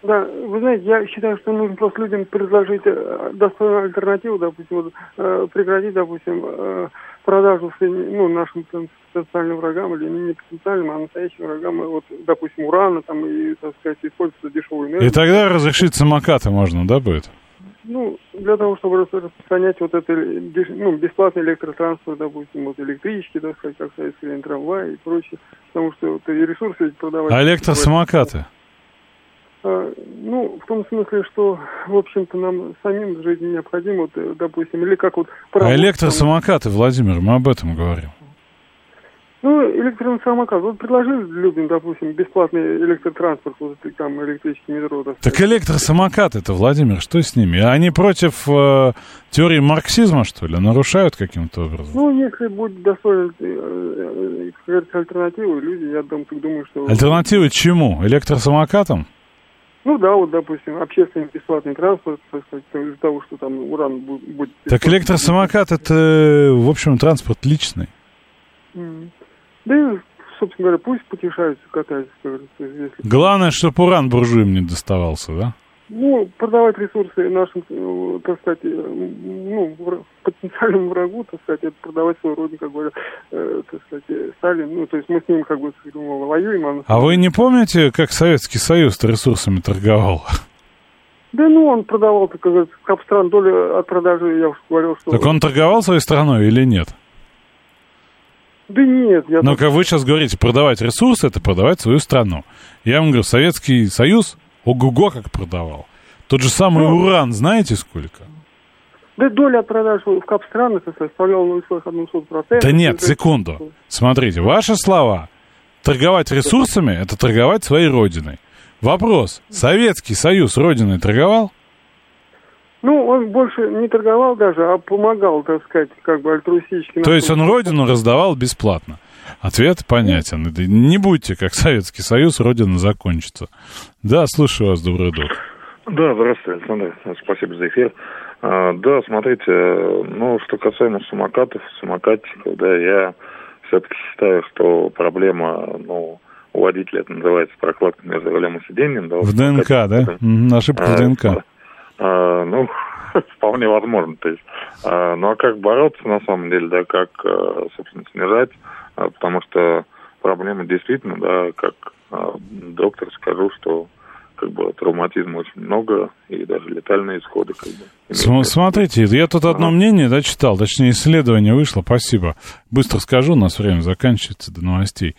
Да, вы знаете, я считаю, что нужно просто людям предложить э, достойную альтернативу, допустим, вот, э, прекратить, допустим, э, продажу ну, нашим потенциальным врагам или не потенциальным, а настоящим врагам, вот, допустим, урана там и, так сказать, используется дешевую энергию. И тогда разрешить самокаты можно, да, будет? Ну, для того, чтобы рас- распространять вот это ну, бесплатный электротранспорт, допустим, вот электрички, так сказать, как время трамваи и прочее, потому что вот, и ресурсы продавать. А электросамокаты? А, Ну, в том смысле, что, в общем-то, нам самим в жизни необходимо, вот, э, допустим, или как вот... А поработать, электросамокаты, Владимир, мы об этом говорим. Ну, электросамокат. Вот предложили людям, допустим, бесплатный электротранспорт, вот эти там электрический метро. так Так сказать. электросамокаты-то, Владимир, что с ними? Они против э, теории марксизма, что ли? Нарушают каким-то образом? Ну, если будет достойна, э, э, говорится, альтернатива, люди, я думаю, что... Альтернативы чему? Электросамокатам? Ну да, вот, допустим, общественный бесплатный транспорт, сказать, из-за того, что там уран бу- будет... Так электросамокат это, э, в общем, транспорт личный. М. Да и, собственно говоря, пусть потешаются, катаются, как говорится, если... Главное, чтобы уран буржуям не доставался, да? Ну, продавать ресурсы нашим, э, так сказать, э, ну, потенциальному врагу, так сказать, это продавать свой родину, как говорят, э, так сказать, э, Сталин. Ну, то есть мы с ним, как бы, сказать, мол, воюем, а... на А вы не помните, как Советский Союз ресурсами торговал? (laughs) Да ну, он продавал, так как говорится, Капстран, доля от продажи, я уже говорил, что... Так он торговал своей страной или нет? Да нет, я... Но как вы сейчас говорите, продавать ресурсы, это продавать свою страну. Я вам говорю, Советский Союз, ого-го, как продавал. Тот же самый Ну. уран, знаете сколько? Да доля продаж в Капстран, это составляла 0,1%. Да нет, секунду. Смотрите, ваши слова. Торговать ресурсами – это торговать своей родиной. Вопрос. Советский Союз родиной торговал? Ну, он больше не торговал даже, а помогал, так сказать, как бы альтруистически. То есть он родину раздавал бесплатно? Ответ понятен. Не будьте, как Советский Союз, родина закончится. Да, слушаю вас, доброе утро. Да, здравствуйте, Александр. Спасибо за эфир. А, да, смотрите, ну, что касаемо самокатов, самокатчиков, да, я все-таки считаю, что проблема, ну, у водителя это называется прокладка между рулем и сиденьем. Да, В ДНК, да? Мгм, Ошибка в А, ДНК. А, ну, (laughs) вполне возможно. То есть, а, ну а как бороться на самом деле, да, как, а, собственно, снижать, А, потому что проблема действительно, да, как а, доктор скажу, что как бы травматизма очень много и даже летальные исходы как бы. См- Смотрите, я тут одно мнение, да, читал, точнее, исследование вышло, спасибо. Быстро скажу, у нас время заканчивается до новостей.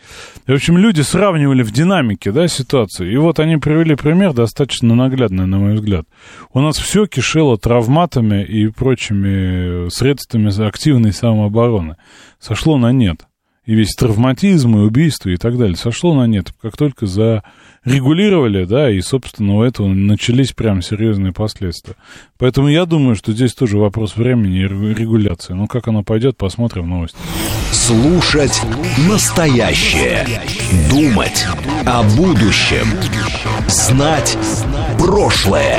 И, в общем, люди сравнивали в динамике, да, ситуацию, и вот они привели пример достаточно наглядный, на мой взгляд. У нас все кишело травматами и прочими средствами активной самообороны. Сошло на нет. И весь травматизм, и убийство, и так далее сошло на нет, как только зарегулировали, да, и, собственно, у этого начались прям серьезные последствия. Поэтому я думаю, что здесь тоже вопрос времени и регу- регуляции. Ну, как оно пойдет, посмотрим новости. Слушать настоящее. Думать о будущем. Знать прошлое.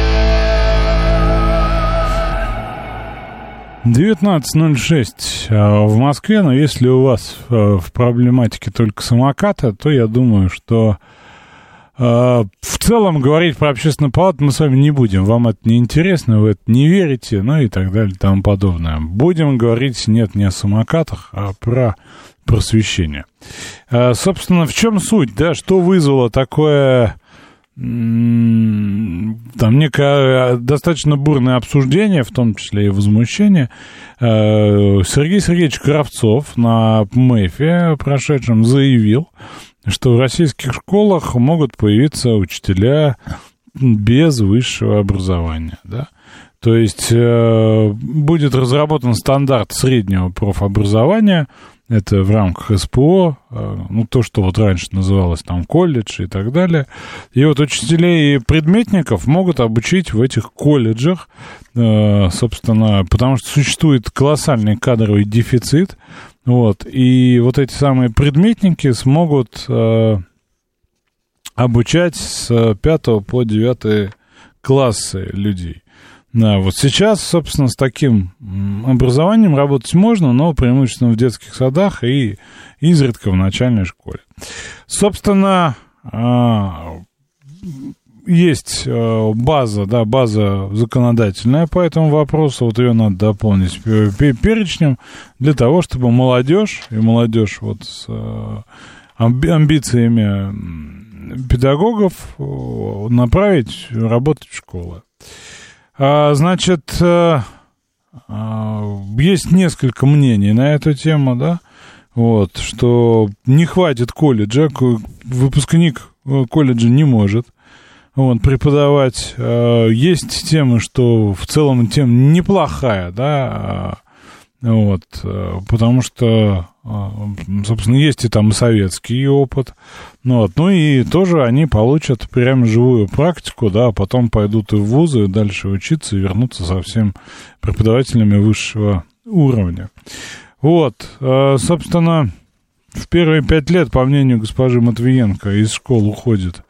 19.06 а, в Москве, но если у вас э, в проблематике только самоката, то я думаю, что э, в целом говорить про общественную палату мы с вами не будем. Вам это не интересно, вы это не верите, ну и так далее и тому подобное. Будем говорить нет не о самокатах, а про просвещение. Э, Собственно, в чем суть, да, что вызвало такое там некое достаточно бурное обсуждение, в том числе и возмущение. Э, Сергей Сергеевич Кравцов на МЭФе прошедшем заявил, что в российских школах могут появиться учителя без высшего образования, да. То есть э, будет разработан стандарт среднего профобразования, это в рамках СПО, э, ну, то, что вот раньше называлось там колледж и так далее. И вот учителей и предметников могут обучить в этих колледжах, э, собственно, потому что существует колоссальный кадровый дефицит, вот, и вот эти самые предметники смогут э, обучать с 5 по 9 классы людей. Да, вот сейчас, собственно, с таким образованием работать можно, но преимущественно в детских садах и изредка в начальной школе. Собственно, а, есть а, база, да, база законодательная по этому вопросу, вот ее надо дополнить перечнем для того, чтобы молодежь, и молодежь вот с а, амбициями педагогов направить работать в школы. А, значит, а, есть несколько мнений на эту тему, да, вот, что не хватит колледжа, выпускник э, колледжа не может вот, преподавать. Есть темы, что в целом тема неплохая, да, вот, потому что а, собственно, есть и там и советский опыт. Ну, вот. ну и тоже они получат прям живую практику, да, а потом пойдут и в вузы, дальше учиться и вернуться совсем преподавателями высшего уровня. Вот, а, собственно, в первые пять лет, по мнению госпожи Матвиенко, из школ уходит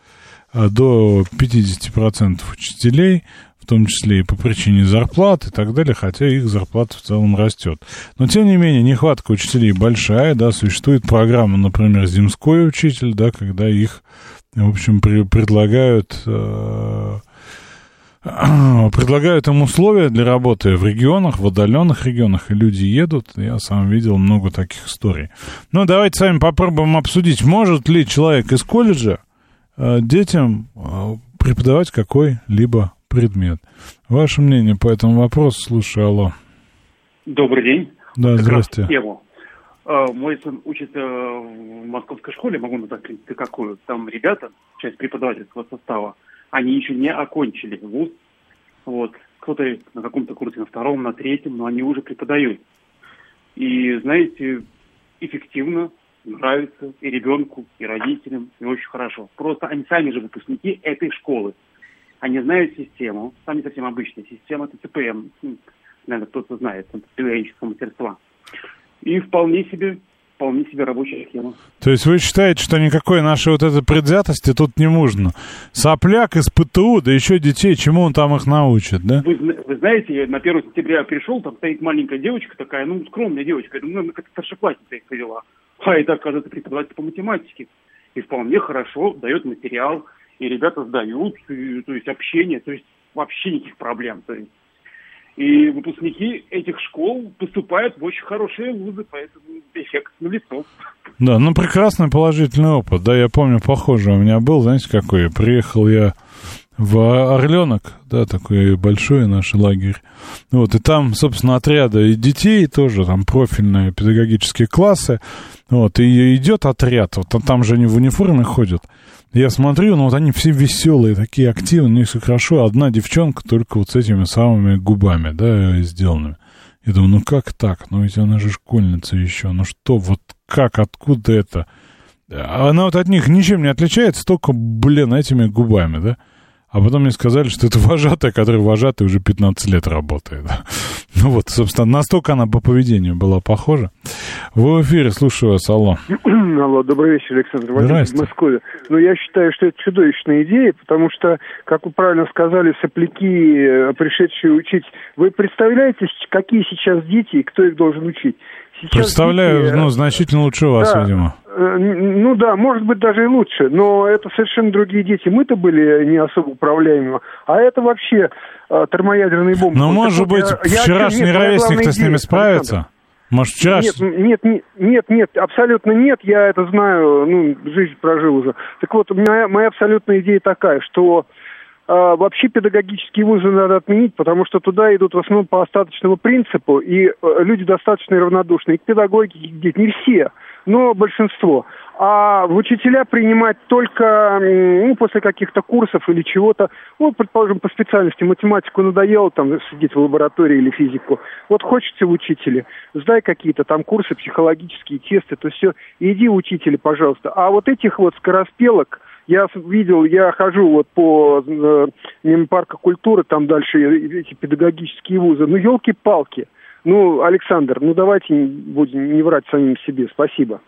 до 50% учителей, том числе и по причине зарплат и так далее, хотя их зарплата в целом растет. Но, тем не менее, нехватка учителей большая, да, существует программа, например, «Земской учитель», да, когда их, в общем, при, предлагают... Э, (clears throat) предлагают им условия для работы в регионах, в отдаленных регионах, и люди едут. Я сам видел много таких историй. Ну, давайте с вами попробуем обсудить, может ли человек из колледжа э, детям э, преподавать какой-либо предмет. Ваше мнение по этому вопросу, слушаю, алло. Добрый день. Да, как здрасте. Тему. А, мой сын учится в московской школе, могу назвать, в какую. Там ребята, часть преподавательского состава, они еще не окончили вуз. Вот. Кто-то на каком-то курсе, на втором, на третьем, но они уже преподают. И, знаете, эффективно, нравится и ребенку, и родителям, и очень хорошо. Просто они сами же выпускники этой школы. Они знают систему, там не совсем обычная система, это ЦПМ, наверное, кто-то знает, это педагогического мастерства. И вполне себе вполне себе рабочая схема. То есть вы считаете, что никакой нашей вот этой предвзятости тут не нужно? Сопляк из ПТУ, да еще детей, чему он там их научит, да? Вы, вы знаете, я на 1 сентября пришел, там стоит маленькая девочка такая, ну, скромная девочка, я думаю, ну, как старшеклассница их повела. А это, оказывается, преподаватель по математике. И вполне хорошо дает материал, и ребята сдают, и, то есть общение, то есть вообще никаких проблем. То есть. И выпускники этих школ поступают в очень хорошие вузы, поэтому эффект на лицо. Да, ну прекрасный положительный опыт. Да, я помню, похоже у меня был, знаете, какой. Приехал я в Орленок, да, такой большой наш лагерь. Вот, и там, собственно, отряды детей тоже, там профильные педагогические классы. Вот, и идет отряд, вот там же они в униформе ходят. Я смотрю, ну вот они все веселые, такие активные, у них все хорошо. Одна девчонка только вот с этими самыми губами, да, сделанными. Я думаю, ну как так? Ну ведь она же школьница еще. Ну что, вот как, откуда это? Она вот от них ничем не отличается, только, блин, этими губами, да? А потом мне сказали, что это вожатая, которая вожатая уже 15 лет работает. (laughs) Ну вот, собственно, настолько она по поведению была похожа. Вы в эфире, слушаю вас, алло. (clears throat) Алло, добрый вечер, Александр Владимирович в Москве. Ну, я считаю, что это чудовищная идея, потому что, как вы правильно сказали, сопляки, э, пришедшие учить, вы представляете, какие сейчас дети и кто их должен учить? Сейчас Представляю, дети, ну, значительно лучше вас, да, видимо. Э, ну да, может быть, даже и лучше, но это совершенно другие дети. Мы-то были не особо управляемы, а это вообще э, термоядерные бомбы. Но, вот может быть, я, вчерашний я, ровесник-то с ними справится? Может, вчерашний? Нет, нет, нет, нет, абсолютно нет, я это знаю, ну, жизнь прожил уже. Так вот, моя, моя абсолютная идея такая, что а, вообще педагогические вузы надо отменить, потому что туда идут в основном по остаточному принципу, и э, люди достаточно равнодушны. И к педагогике, не все. но большинство. А в учителя принимать только ну, после каких-то курсов или чего-то, ну, предположим, по специальности математику надоело там сидеть в лаборатории или физику. Вот хочется в учителе, сдай какие-то там курсы, психологические тесты, то все, иди в учителя, пожалуйста. А вот этих вот скороспелок, я видел, я хожу вот по э, мимо парка культуры, там дальше эти педагогические вузы. Ну, елки-палки. Ну, Александр, ну давайте будем не врать самим себе. Спасибо.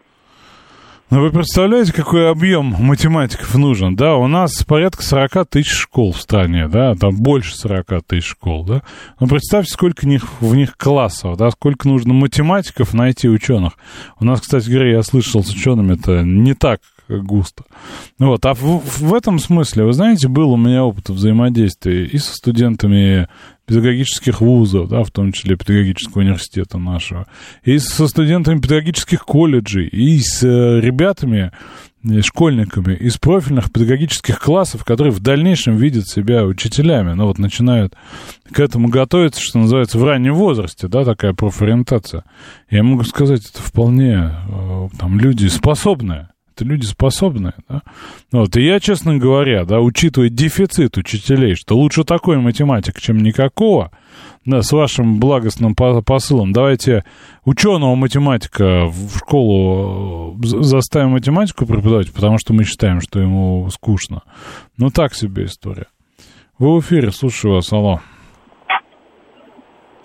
Ну, вы представляете, какой объем математиков нужен, да? У нас порядка 40 тысяч школ в стране, да? Там больше 40 тысяч школ, да? Ну, представьте, сколько них, в них классов, да? Сколько нужно математиков найти ученых. У нас, кстати говоря, я слышал с учеными, это не так густо. Вот. А в, в этом смысле, вы знаете, был у меня опыт взаимодействия и со студентами педагогических вузов, да, в том числе педагогического университета нашего, и со студентами педагогических колледжей, и с э, ребятами, э, школьниками из профильных педагогических классов, которые в дальнейшем видят себя учителями, ну вот начинают к этому готовиться, что называется, в раннем возрасте, да, такая профориентация. Я могу сказать, это вполне э, там люди способные это люди способные, да? Вот, и я, честно говоря, да, учитывая дефицит учителей, что лучше такой математик, чем никакого, да, с вашим благостным посылом, давайте ученого математика в школу э, заставим математику преподавать, потому что мы считаем, что ему скучно. Ну, так себе история. Вы в эфире, слушаю вас, алло.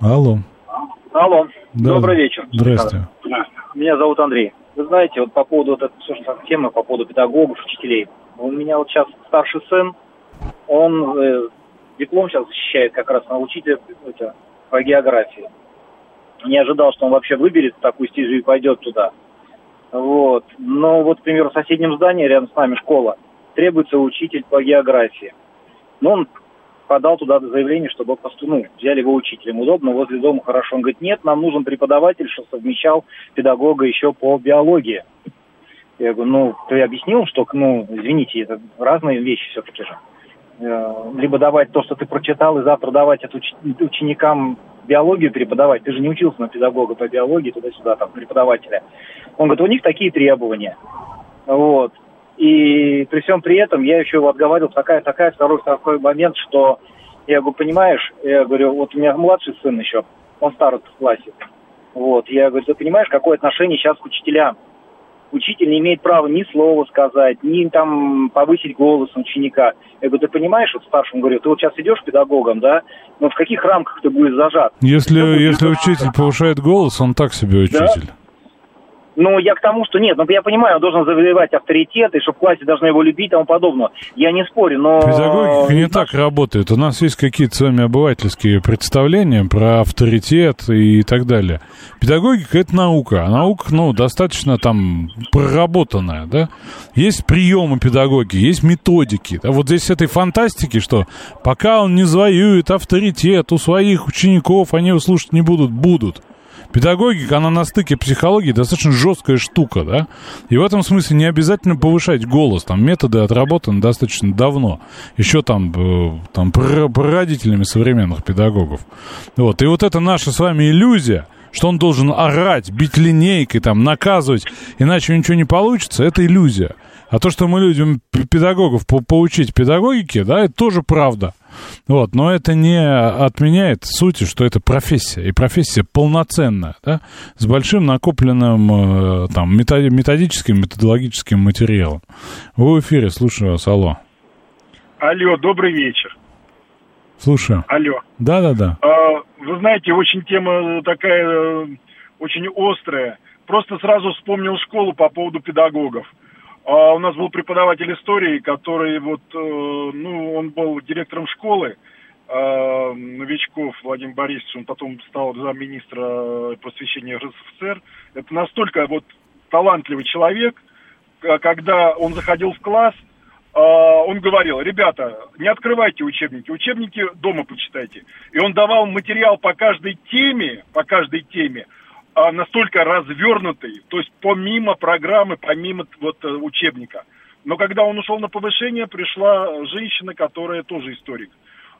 Алло. Алло. Да. Добрый вечер. Здравствуйте. Меня зовут Андрей. Вы знаете, вот по поводу вот этой, собственно, темы, по поводу педагогов, учителей. У меня вот сейчас старший сын, он э, диплом сейчас защищает как раз на учителя это, по географии. Не ожидал, что он вообще выберет такую стезю и пойдет туда. Вот. Но вот, к примеру, в соседнем здании, рядом с нами школа, требуется учитель по географии. Но он подал туда заявление, чтобы просто, ну, взяли его учителем. Удобно, возле дома хорошо. Он говорит, нет, нам нужен преподаватель, что совмещал педагога еще по биологии. Я говорю, ну, ты объяснил, что, ну, извините, это разные вещи все-таки же. Э, либо давать то, что ты прочитал, и завтра давать это уч- ученикам биологию преподавать. Ты же не учился на педагога по биологии, туда-сюда, там, преподавателя. Он говорит, у них такие требования. Вот. И при всем при этом я еще его отговаривал, такая, такая, второй такой момент, что я говорю, понимаешь, я говорю, вот у меня младший сын еще, он старый в классе. Вот, я говорю, ты понимаешь, какое отношение сейчас к учителям? Учитель не имеет права ни слова сказать, ни там повысить голос ученика. Я говорю, ты понимаешь, вот старшему говорю, ты вот сейчас идешь педагогом, да, но в каких рамках ты будешь зажат? Если, если учитель повышает голос, он так себе учитель. Да? Но я к тому, что нет, ну я понимаю, он должен завоевать авторитет, и что в классе должны его любить и тому подобное. Я не спорю, но... Педагогика не так работает. У нас есть какие-то с вами обывательские представления про авторитет и так далее. Педагогика — это наука, а наука, ну, достаточно там проработанная, да? Есть приемы педагогики, есть методики. Да? Вот здесь этой фантастики, что пока он не завоюет авторитет у своих учеников, они его слушать не будут, будут. Педагогика, она на стыке психологии достаточно жесткая штука, да? И в этом смысле не обязательно повышать голос. Там методы отработаны достаточно давно. Еще там, э, там прародителями современных педагогов. Вот. И вот это наша с вами иллюзия, что он должен орать, бить линейкой, там, наказывать, иначе ничего не получится, это иллюзия. А то, что мы людям педагогов по поучить педагогике, да, это тоже правда. Вот, но это не отменяет сути, что это профессия, и профессия полноценная, да, с большим накопленным э, там методическим, методологическим материалом. Вы в эфире, слушаю вас, алло. Алло, добрый вечер. Слушаю. Алло. Да-да-да. А, вы знаете, очень тема такая, очень острая. Просто сразу вспомнил школу по поводу педагогов. А у нас был преподаватель истории, который вот, э, ну, он был директором школы, э, новичков Владимир Борисович, он потом стал замминистра просвещения РСФСР. Это настолько вот талантливый человек, когда он заходил в класс, э, он говорил, ребята, не открывайте учебники, учебники дома почитайте. И он давал материал по каждой теме, по каждой теме, а, настолько развернутый, то есть помимо программы, помимо вот э, учебника. Но когда он ушел на повышение, пришла женщина, которая тоже историк.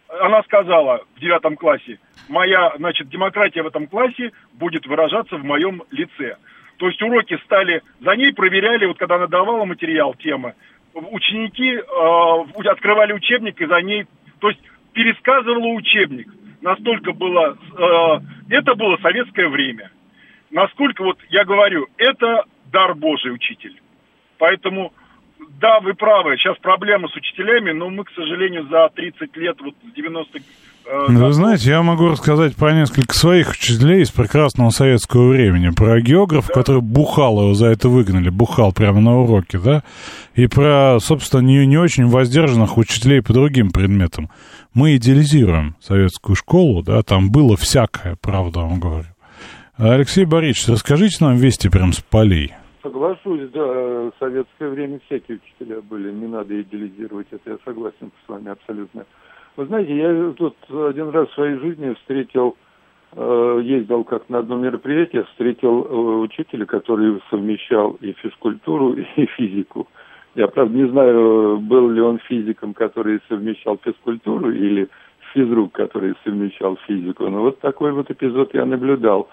Она сказала в девятом классе, моя, значит, демократия в этом классе будет выражаться в моем лице. То есть уроки стали, за ней проверяли, вот когда она давала материал, тема, ученики э, открывали учебник и за ней, то есть пересказывала учебник. Настолько было, э, это было советское время. Насколько, вот я говорю, это дар Божий учитель. Поэтому да, вы правы, сейчас проблема с учителями, но мы, к сожалению, за 30 лет, вот с 90 э, ну, Вы знаете, я могу рассказать про несколько своих учителей из прекрасного советского времени. Про географа, который бухал, его за это выгнали, бухал прямо на уроке, да? И про, собственно, не, не очень воздержанных учителей по другим предметам. Мы идеализируем советскую школу, да, там было всякое, правда вам говорю. Алексей Борисович, расскажите нам вести прям с полей. Соглашусь, да, в советское время всякие учителя были, не надо идеализировать это, я согласен с вами абсолютно. Вы знаете, я тут один раз в своей жизни встретил, э, ездил как на одно мероприятие, встретил э, учителя, который совмещал и физкультуру, (laughs) и физику. Я, правда, не знаю, был ли он физиком, который совмещал физкультуру, или физрук, который совмещал физику, но вот такой вот эпизод я наблюдал.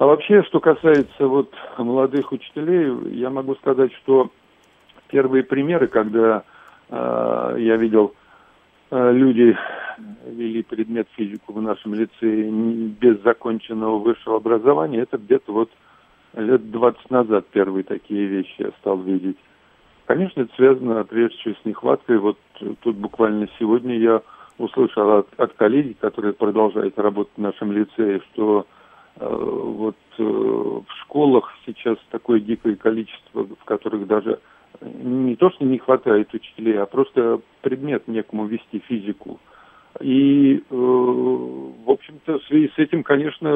А вообще, что касается вот молодых учителей, я могу сказать, что первые примеры, когда э, я видел, э, люди вели предмет физику в нашем лицее без законченного высшего образования, это где-то вот лет 20 назад первые такие вещи я стал видеть. Конечно, это связано прежде всего с нехваткой. Вот тут буквально сегодня я услышал от, от коллеги, которые продолжают работать в нашем лицее, что вот э, в школах сейчас такое дикое количество, в которых даже не то, что не хватает учителей, а просто предмет некому вести физику. И, э, в общем-то, в связи с этим, конечно,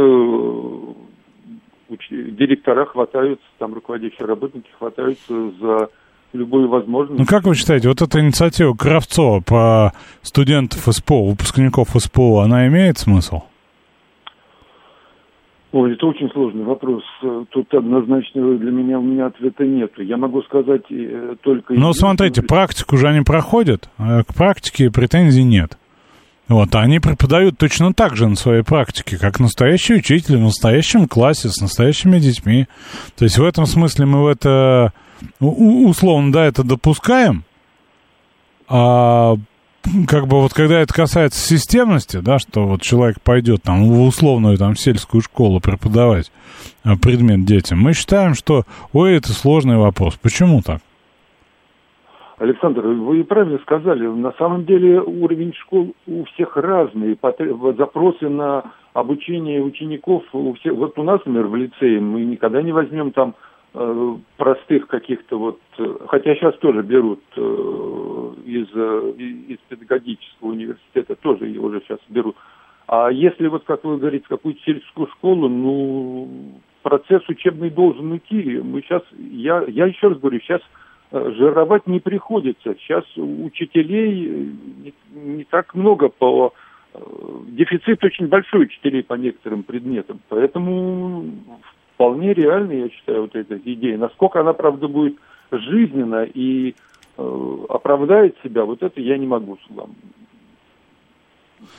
директора хватаются, там руководящие работники хватаются за любую возможность. Ну, как вы считаете, вот эта инициатива Кравцова по студентов СПО, выпускников СПО, она имеет смысл? Ой, это очень сложный вопрос. Тут однозначно для меня у меня ответа нет. Я могу сказать э, только... Ну, смотрите, практику же они проходят, а к практике претензий нет. Вот, а они преподают точно так же на своей практике, как настоящие учитель в настоящем классе с настоящими детьми. То есть в этом смысле мы в это условно, да, это допускаем, а (laughs) как бы вот когда это касается системности, да, что вот человек пойдет там в условную там сельскую школу преподавать а, предмет детям, мы считаем, что, ой, это сложный вопрос. Почему так? Александр, вы правильно сказали. На самом деле уровень школ у всех разный. Запросы на обучение учеников у всех. Вот у нас, например, в лицее мы никогда не возьмем там простых каких-то вот, э, хотя сейчас тоже берут э, из, из педагогического университета, тоже его уже сейчас берут. А если вот, как вы говорите, какую-то сельскую школу, ну, процесс учебный должен идти. Мы сейчас, я, я еще раз говорю, сейчас жировать не приходится. Сейчас учителей не, не так много по... Дефицит очень большой учителей по некоторым предметам. Поэтому вполне реальной, я считаю, вот эта идея. Насколько она, правда, будет жизненно и э, оправдает себя, вот это я не могу вам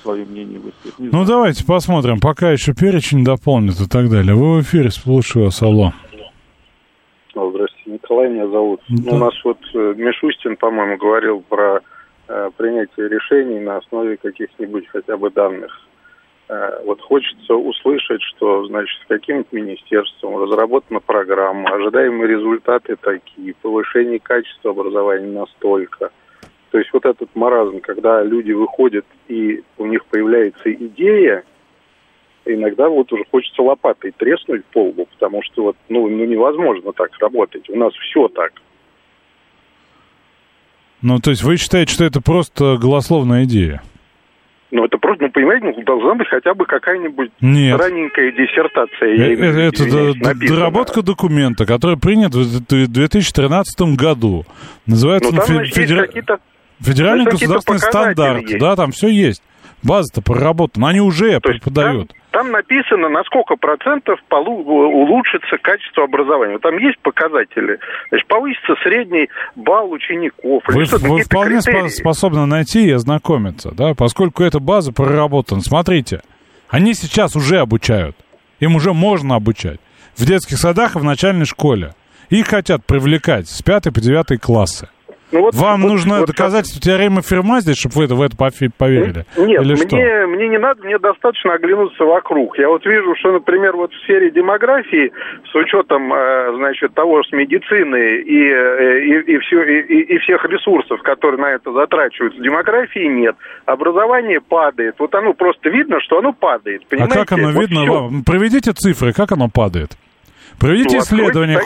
свое мнение высказать. Не ну, знаю. давайте посмотрим, пока еще перечень дополнит и так далее. Вы в эфире, слушаю вас, алло. Здравствуйте, Николай меня зовут. Да. Ну, у нас вот э, Мишустин, по-моему, говорил про э, принятие решений на основе каких-нибудь хотя бы данных. Э, вот хочется услышать, что, значит, с каким-то министерством разработана программа, ожидаемые результаты такие, повышение качества образования настолько. То есть вот этот маразм, когда люди выходят и у них появляется идея, иногда вот уже хочется лопатой треснуть по лбу, потому что вот, ну, ну невозможно так работать. У нас все так. Ну, то есть вы считаете, что это просто голословная идея? Ну, это просто, ну, понимаете, ну, должна быть хотя бы какая-нибудь Нет. раненькая диссертация. Э, это, это доработка документа, который принят в 2013 году. Называется ну, там, федера... Федеральный государственный стандарт. Есть. Да, там все есть. База-то проработана. Они уже То преподают. Там, там написано, на сколько процентов улучшится качество образования. Там есть показатели. Значит, повысится средний балл учеников. Вы, вы вполне критерии. способны найти и ознакомиться, да, поскольку эта база проработана. Смотрите, они сейчас уже обучают. Им уже можно обучать. в детских садах и в начальной школе. Их хотят привлекать с 5 по 9 классы. Ну, вот, Вам вот, нужно вот доказательство теоремы Ферма здесь, чтобы вы это, в это поверили? Нет, Или мне, что? мне не надо, мне достаточно оглянуться вокруг. Я вот вижу, что, например, вот в сфере демографии, с учетом, э, значит, того, что медицины и, э, и, и, все, и, и- и всех ресурсов, которые на это затрачиваются, демографии нет. Образование падает. Вот оно просто видно, что оно падает. А Понимаете? как оно Вот видно всё. вам? Проведите цифры, как оно падает. Проведите Ну, исследование. И,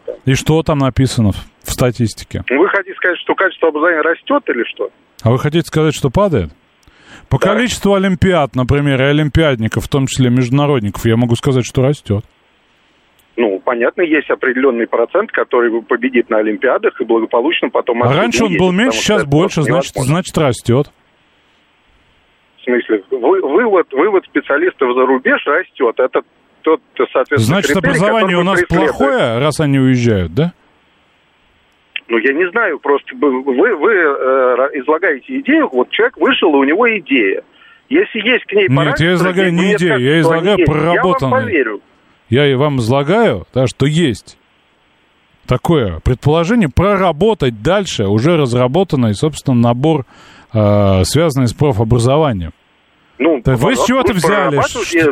там? И что там написано в- статистике? Вы хотите сказать, что качество образования растет или что? А вы хотите сказать, что падает? По количеству олимпиад, например, и олимпиадников, в том числе международников, я могу сказать, что растет. Ну, понятно, есть определенный процент, который победит на Олимпиадах и благополучно потом А раньше он был меньше, сейчас больше, значит, значит растет. В смысле, вы- вывод, вывод специалистов за рубеж растет. Это тот, соответственно, Значит, критерий, образование у нас плохое, раз они уезжают, да? Ну, я не знаю, просто вы, вы, э, излагаете идею, вот человек вышел, и у него идея. Если есть к ней Нет, я излагаю не идею, я излагаю есть, Я вам поверю. Я и вам излагаю, да, что есть такое предположение проработать дальше уже разработанный, собственно, набор, э, связанный с профобразованием. Ну, Да вы с чего-то взяли?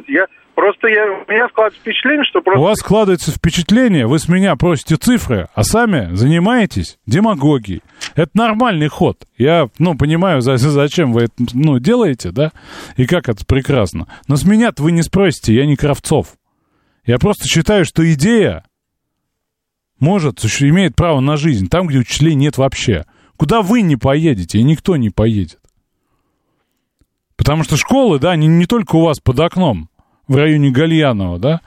я, просто я, у меня складывается впечатление, что просто... У вас складывается впечатление, вы с меня просите цифры, а сами занимаетесь демагогией. Это нормальный ход. Я, ну, понимаю, за- зачем вы это, ну, делаете, да, и как это прекрасно. Но с меня вы не спросите, я не Кравцов. Я просто считаю, что идея может, имеет право на жизнь там, где учителей нет вообще. Куда вы не поедете, и никто не поедет. Потому что школы, да, не, не только у вас под окном, в районе Гальянова, да,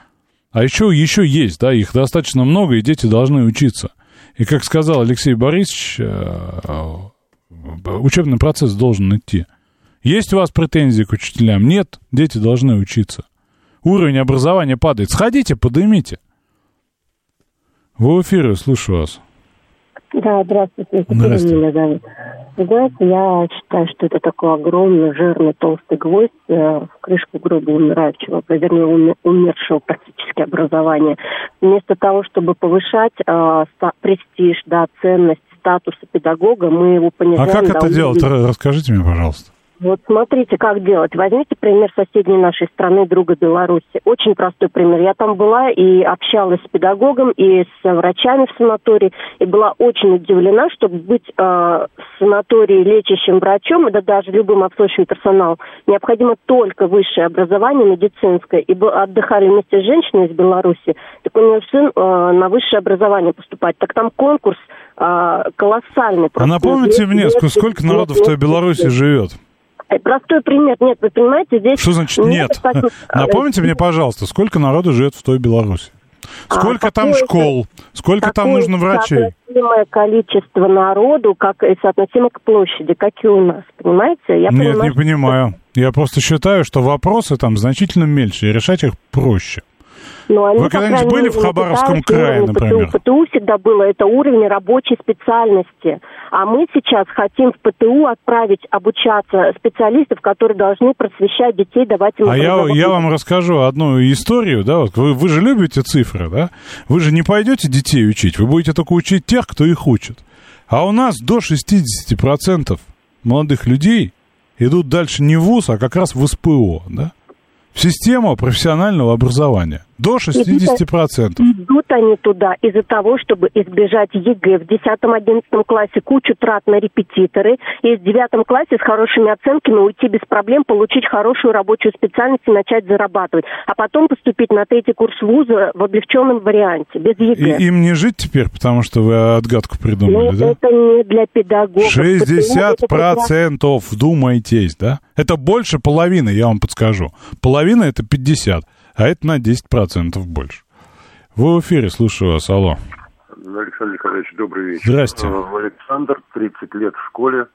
а еще, еще есть, да, их достаточно много, и дети должны учиться. И, как сказал Алексей Борисович, э, учебный процесс должен идти. Есть у вас претензии к учителям? Нет, дети должны учиться. Уровень образования падает. Сходите, поднимите. Вы в эфире, слушаю вас. Да, здравствуйте. Екатерина Здравствуйте. меня зовут. Знаете, я считаю, что это такой огромный, жирный, толстый гвоздь э, в крышку гроба умирающего, вернее, уме- умершего практически образования. Вместо того, чтобы повышать э, престиж, да, ценность статуса педагога, мы его А понижаем как до это делать? Расскажите мне, пожалуйста. Вот смотрите, как делать. Возьмите пример соседней нашей страны, друга Беларуси. Очень простой пример. Я там была и общалась с педагогом и с врачами в санатории, и была очень удивлена, чтобы быть э, в санатории лечащим врачом, да даже любым обслуживающим персоналом, необходимо только высшее образование медицинское. И отдыхали вместе с женщиной из Беларуси, так у нее сын э, на высшее образование поступать. Так там конкурс э, колоссальный. А просто. напомните Лет- мне, сколько народу в той Беларуси живет? Э, Простой пример. Нет, вы понимаете, здесь... Что значит нет? недостаточно- (laughs) Напомните мне, пожалуйста, сколько народу живет в той Беларуси? Сколько А, там школ? Сколько там нужно врачей? соотносимое количество народу, как и соотносимо к площади, как и у нас, понимаете? Я Нет, понимаю, не что- понимаю. Я просто считаю, что вопросы там значительно меньше, и решать их проще. Но они, Вы когда-нибудь были в Хабаровском крае, например? ПТУ. ПТУ всегда было, это уровень рабочей специальности. А мы сейчас хотим в ПТУ отправить обучаться специалистов, которые должны просвещать детей, давать им А я, я вам расскажу одну историю, да, вот вы, вы же любите цифры, да? Вы же не пойдете детей учить, вы будете только учить тех, кто их учит. А у нас до 60% молодых людей идут дальше не в ВУЗ, а как раз в СПО, да? В систему профессионального образования. До 60%. Идут они туда из-за того, чтобы избежать ЕГЭ в 10-11 классе, кучу трат на репетиторы, и в 9 классе с хорошими оценками уйти без проблем, получить хорошую рабочую специальность и начать зарабатывать. А потом поступить на третий курс вуза в облегченном варианте, без ЕГЭ. И им не жить теперь, потому что вы отгадку придумали, Но да? это не для педагогов. ПТУ это как раз- 60% вдумайтесь, да? Это больше половины, я вам подскажу. Половина это 50, а это на 10% больше. Вы в эфире, слушаю вас, алло. Александр Николаевич, добрый вечер. Здрасте. Э, Александр, 30 лет в школе,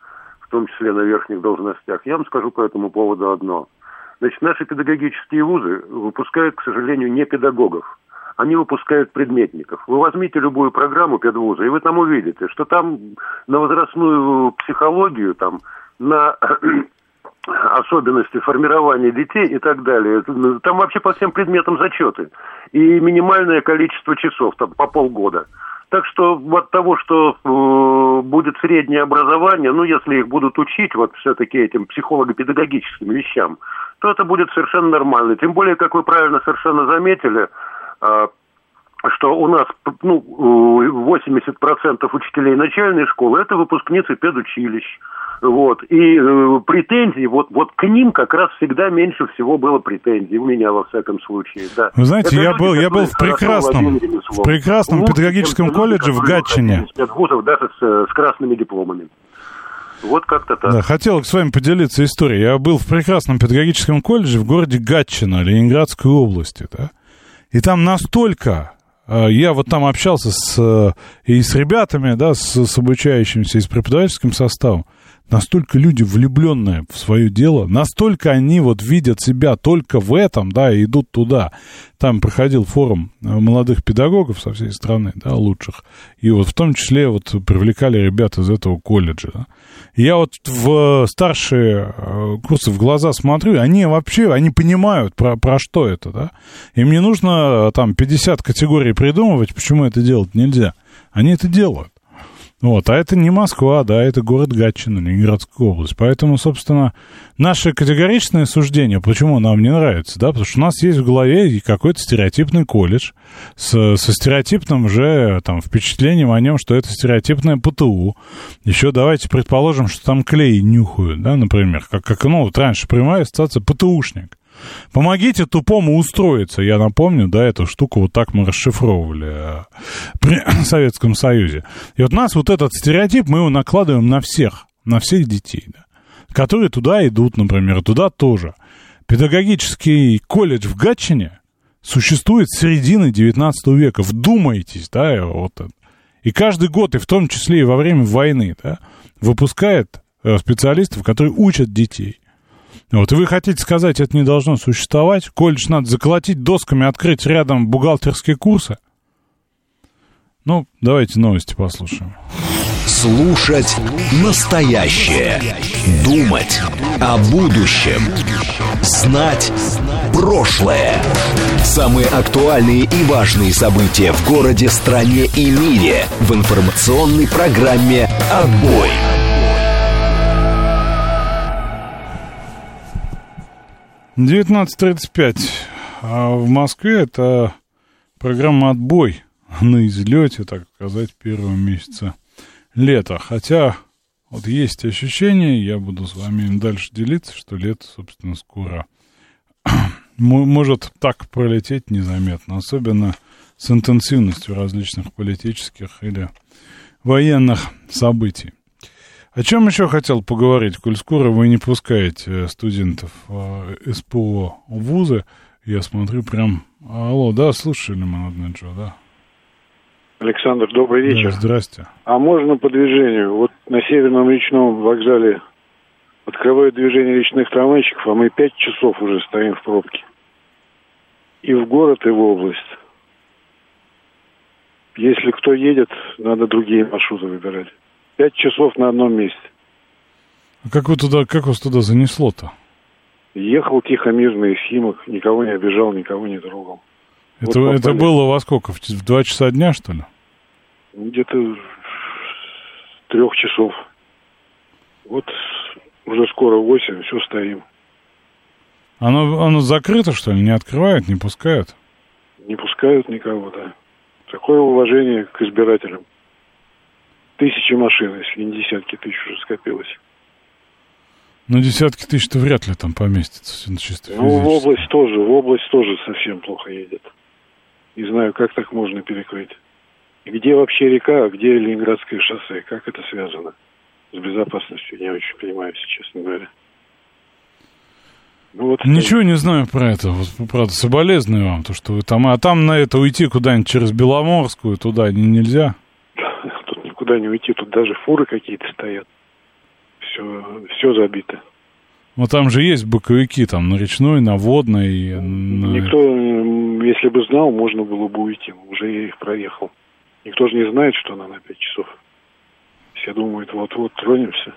в том числе на верхних должностях. Я вам скажу по этому поводу одно. Значит, наши педагогические вузы выпускают, к сожалению, не педагогов. Они выпускают предметников. Вы возьмите любую программу педвуза, и вы там увидите, что там на возрастную психологию, там, на особенности формирования детей и так далее. Там вообще по всем предметам зачеты. И минимальное количество часов, там по полгода. Так что от того, что э, будет среднее образование, ну, если их будут учить вот все-таки этим психолого-педагогическим вещам, то это будет совершенно нормально. Тем более, как вы правильно совершенно заметили, э, что у нас ну, 80% учителей начальной школы – это выпускницы педучилищ. Вот. И э, претензий, вот, вот к ним как раз всегда меньше всего было претензий, у меня во всяком случае, да. Вы знаете, Это я, был, я был в прекрасном, в прекрасном педагогическом колледже в Гатчине. Вузов даже с, с красными дипломами. Вот как-то так. Да, хотел с вами поделиться историей. Я был в прекрасном педагогическом колледже в городе Гатчина, Ленинградской области, да. И там настолько э, я вот там общался с, э, и с ребятами, да, с, с обучающимся, и с преподавательским составом настолько люди влюбленные в свое дело, настолько они вот видят себя только в этом, да, и идут туда. Там проходил форум э, молодых педагогов со всей страны, да, лучших. И вот в том числе вот привлекали ребят из этого колледжа. Да. Я вот в старшие э, курсы в глаза смотрю, они вообще, они понимают, про, про что это, да. Им не нужно э, там 50 категорий придумывать, почему это делать нельзя. Они это делают. Вот, а это не Москва, да, это город Гатчина, Ленинградская область. Поэтому, собственно, наше категоричное суждение, почему нам не нравится, да, потому что у нас есть в голове какой-то стереотипный колледж с, со стереотипным же там впечатлением о нем, что это стереотипное ПТУ. Еще давайте предположим, что там клей нюхают, да, например, как, как ну, вот раньше прямая ассоциация ПТУшник. Помогите тупому устроиться. Я напомню, да, эту штуку вот так мы расшифровывали э, при (clears throat) Советском Союзе. И вот нас вот этот стереотип мы его накладываем на всех, на всех детей, да, которые туда идут, например, туда тоже. Педагогический колледж в Гатчине существует с середины 19 века. Вдумайтесь, да, вот это. И каждый год, и в том числе и во время войны, да, выпускает э, специалистов, которые учат детей. Вот, и вы хотите сказать, это не должно существовать? Колледж надо заколотить досками, открыть рядом бухгалтерские курсы? Ну, давайте новости послушаем. Слушать настоящее. Думать о будущем. Знать прошлое. Самые актуальные и важные события в городе, стране и мире в информационной программе «Отбой». 19.35. А в Москве это программа «Отбой» (laughs) на излете, так сказать, первого месяца лета. Хотя вот есть ощущение, я буду с вами дальше делиться, что лето, собственно, скоро (clears throat) может так пролететь незаметно, особенно с интенсивностью различных политических или военных событий. О чем еще хотел поговорить, коль скоро вы не пускаете студентов э, СПО в вузы, я смотрю прям... Алло, да, слушали мы, Джо, да? Александр, добрый вечер. Да, здрасте. А можно по движению? Вот на Северном речном вокзале открывают движение речных трамвайчиков, а мы пять часов уже стоим в пробке. И в город, и в область. Если кто едет, надо другие маршруты выбирать. Пять часов на одном месте. А как вы туда, как вас туда занесло-то? Ехал тихо, мирно из Химок, никого не обижал, никого не трогал. Это, вот это было во сколько? В два часа дня, что ли? Где-то трех часов. Вот уже скоро восемь, все стоим. Оно, оно закрыто, что ли? Не открывают, не пускают? Не пускают никого, да. Такое уважение к избирателям тысячи машин, если не десятки тысяч уже скопилось. Ну, десятки тысяч-то вряд ли там поместится. Чисто ну, в область тоже, в область тоже совсем плохо едет. Не знаю, как так можно перекрыть. Где вообще река, а где Ленинградское шоссе? Как это связано с безопасностью? Не очень понимаю, если честно говоря. Ну, вот Ничего не знаю про это. Вот, правда, соболезную вам, то, что вы там... А там на это уйти куда-нибудь через Беломорскую, туда не, нельзя? Никуда не уйти. Тут даже фуры какие-то стоят. Все, все забито. Ну, там же есть боковики, там, на речной, на водной. На... Никто, если бы знал, можно было бы уйти. Уже я их проехал. Никто же не знает, что она на 5 часов. Все думают, вот-вот тронемся.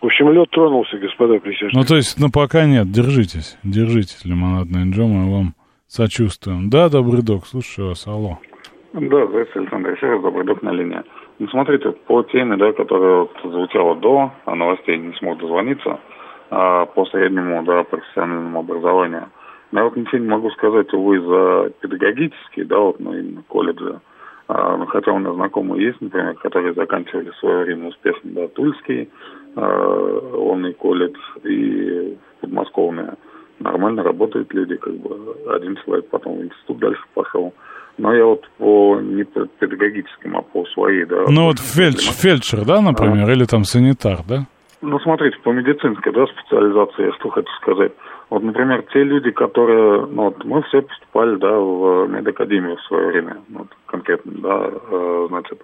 В общем, лед тронулся, господа присяжные. Ну, то есть, ну, пока нет, держитесь, держитесь, лимонадный Джо, мы вам сочувствуем. Да, добрый док, слушаю вас, алло. Да, здравствуйте, Александр, раз добрый док на линии. Ну, смотрите, по теме, да, которая вот звучала до а новостей, не смог дозвониться, а, по среднему, да, профессиональному образованию. Я вот ничего не могу сказать, увы, за педагогические, да, вот, ну, именно колледжи. А, хотя у меня знакомые есть, например, которые заканчивали в свое время успешно, да, Тульский, а, онный колледж и подмосковные. Нормально работают люди, как бы один человек потом в институт дальше пошел. Но я вот по не по педагогическим, а по своей, да. Ну вот фельдш, фельдшер, да, например, а? или там санитар, да? Ну, смотрите, по медицинской, да, специализации, что хочу сказать. Вот, например, те люди, которые, ну, вот мы все поступали, да, в медакадемию в свое время, вот, конкретно, да, э, значит,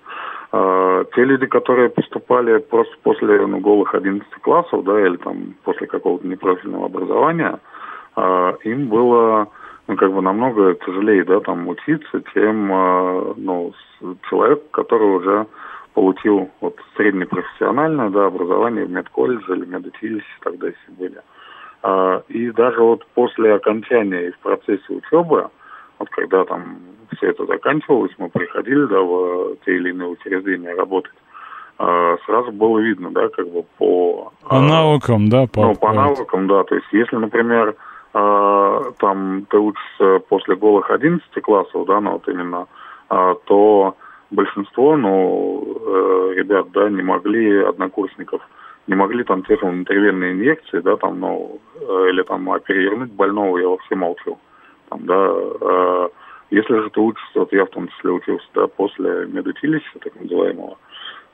э, те люди, которые поступали просто после, ну, голых 11 классов, да, или там после какого-то непрофильного образования, э, им было, ну, как бы намного тяжелее, да, там учиться, чем, э, ну, человек, который уже получил вот среднепрофессиональное, да, образование в медколледже или медучилище тогда если были. А, и даже вот после окончания и в процессе учебы, вот когда там все это заканчивалось, мы приходили, да, в те или иные учреждения работать, а, сразу было видно, да, как бы по... По навыкам, да? По, ну, по навыкам, да. То есть, если, например, а, там ты учишься после голых 11 классов, да, ну вот именно, то большинство, ну, э, ребят, да, не могли, однокурсников, не могли там те же внутривенные инъекции, да, там, ну, э, или там оперировать больного, я вообще молчу. Там, да, э, если же ты учишься, вот я в том числе учился, да, после медучилища, так называемого,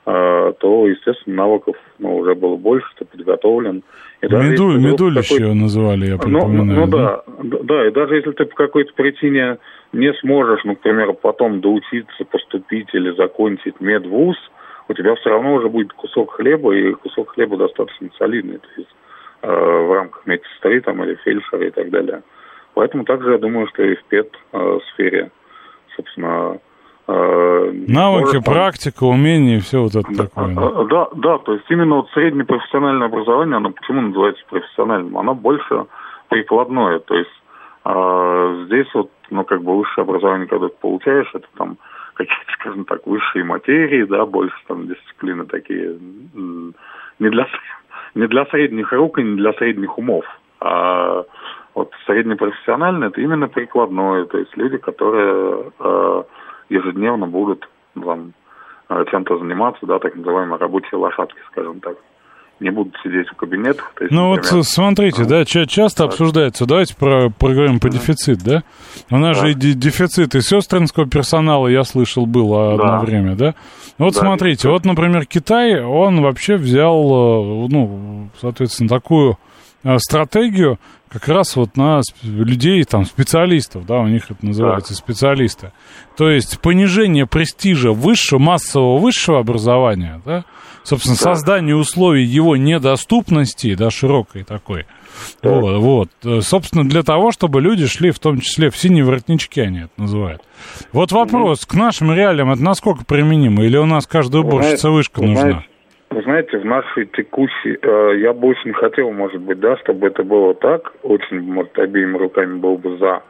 то, естественно, навыков, ну, уже было больше, ты подготовлен. И Меду, медулище его называли, я припоминаю. Ну, ну да, да, да, и даже если ты по какой-то причине не сможешь, ну, к примеру, потом доучиться, поступить или закончить медвуз, у тебя все равно уже будет кусок хлеба, и кусок хлеба достаточно солидный, то есть э, в рамках медсестры там или фельдшера и так далее. Поэтому также я думаю, что и в пед-сфере, собственно, э, Навыки, может, практика, умения и все вот это да, такое. Да. да, да, то есть именно вот среднее профессиональное образование, оно почему называется профессиональным? Оно больше прикладное, то есть а здесь вот, ну, как бы высшее образование, когда ты получаешь, это там (laughs) какие-то, скажем так, высшие материи, да, больше там дисциплины такие, не для, (laughs) не для средних рук и не для средних умов, а вот среднепрофессионально это именно прикладное, то есть люди, которые э, ежедневно будут там, э, чем-то заниматься, да, так называемые рабочие лошадки, скажем так не будут сидеть в кабинетах. есть, ну например, вот смотрите, да, часто так. обсуждается, давайте про, проговорим по дефицит, да? У нас да. же и дефицит и сестринского персонала, я слышал, было одно да. время, да? Вот да, смотрите, вот, например, Китай, он вообще взял, э, ну, соответственно, такую э, стратегию как раз вот на людей, там, специалистов, да, у них это называется, да. специалисты. То есть понижение престижа высшего, массового высшего образования, да, собственно, да. создание условий его недоступности, да, широкой такой. Да. Вот, вот. Э, собственно, для того, чтобы люди шли, в том числе в синие воротнички, они это называют. Вот вопрос, к нашим реалиям это насколько применимо? Или у нас каждая уборщица вышка нужна? Вы знаете, в нашей текущей, э, я бы очень хотел, может быть, да, чтобы это было так, очень, может, обеими руками был бы за,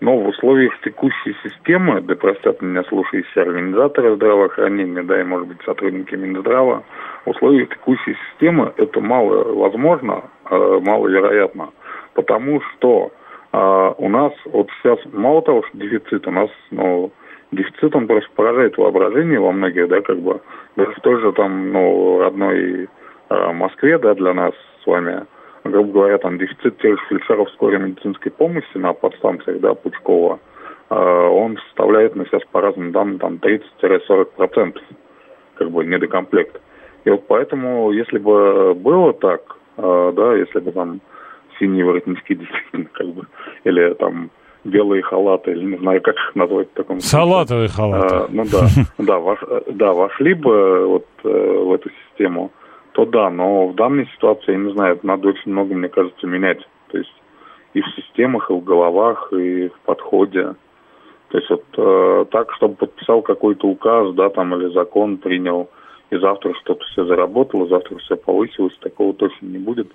но в условиях текущей системы, да простят меня слушающие организаторы здравоохранения, да, и, может быть, сотрудники Минздрава, в условиях текущей системы это мало возможно, э, маловероятно, потому что э, у нас вот сейчас мало того, что дефицит, у нас, ну, дефицит, он просто поражает воображение во многих, да, как бы, даже в той же там, ну, родной э, Москве, да, для нас с вами, грубо говоря, там дефицит тех же фельдшеров скорой медицинской помощи на подстанциях, да, Пучкова, э, он составляет, ну, сейчас по разным данным, там 30-40%, как бы, недокомплект. И вот поэтому, если бы было так, э, да, если бы там синие воротнички (laughs) действительно, как бы, или там белые халаты, или не знаю, как их назвать в таком Салатовые халаты. А, ну да, (laughs) да, вош, да, вошли бы вот э, в эту систему, то да, но в данной ситуации, я не знаю, надо очень много, мне кажется, менять. То есть и в системах, и в головах, и в подходе. То есть вот э, так, чтобы подписал какой-то указ, да, там, или закон принял и завтра что-то все заработало, завтра все повысилось, такого точно не будет.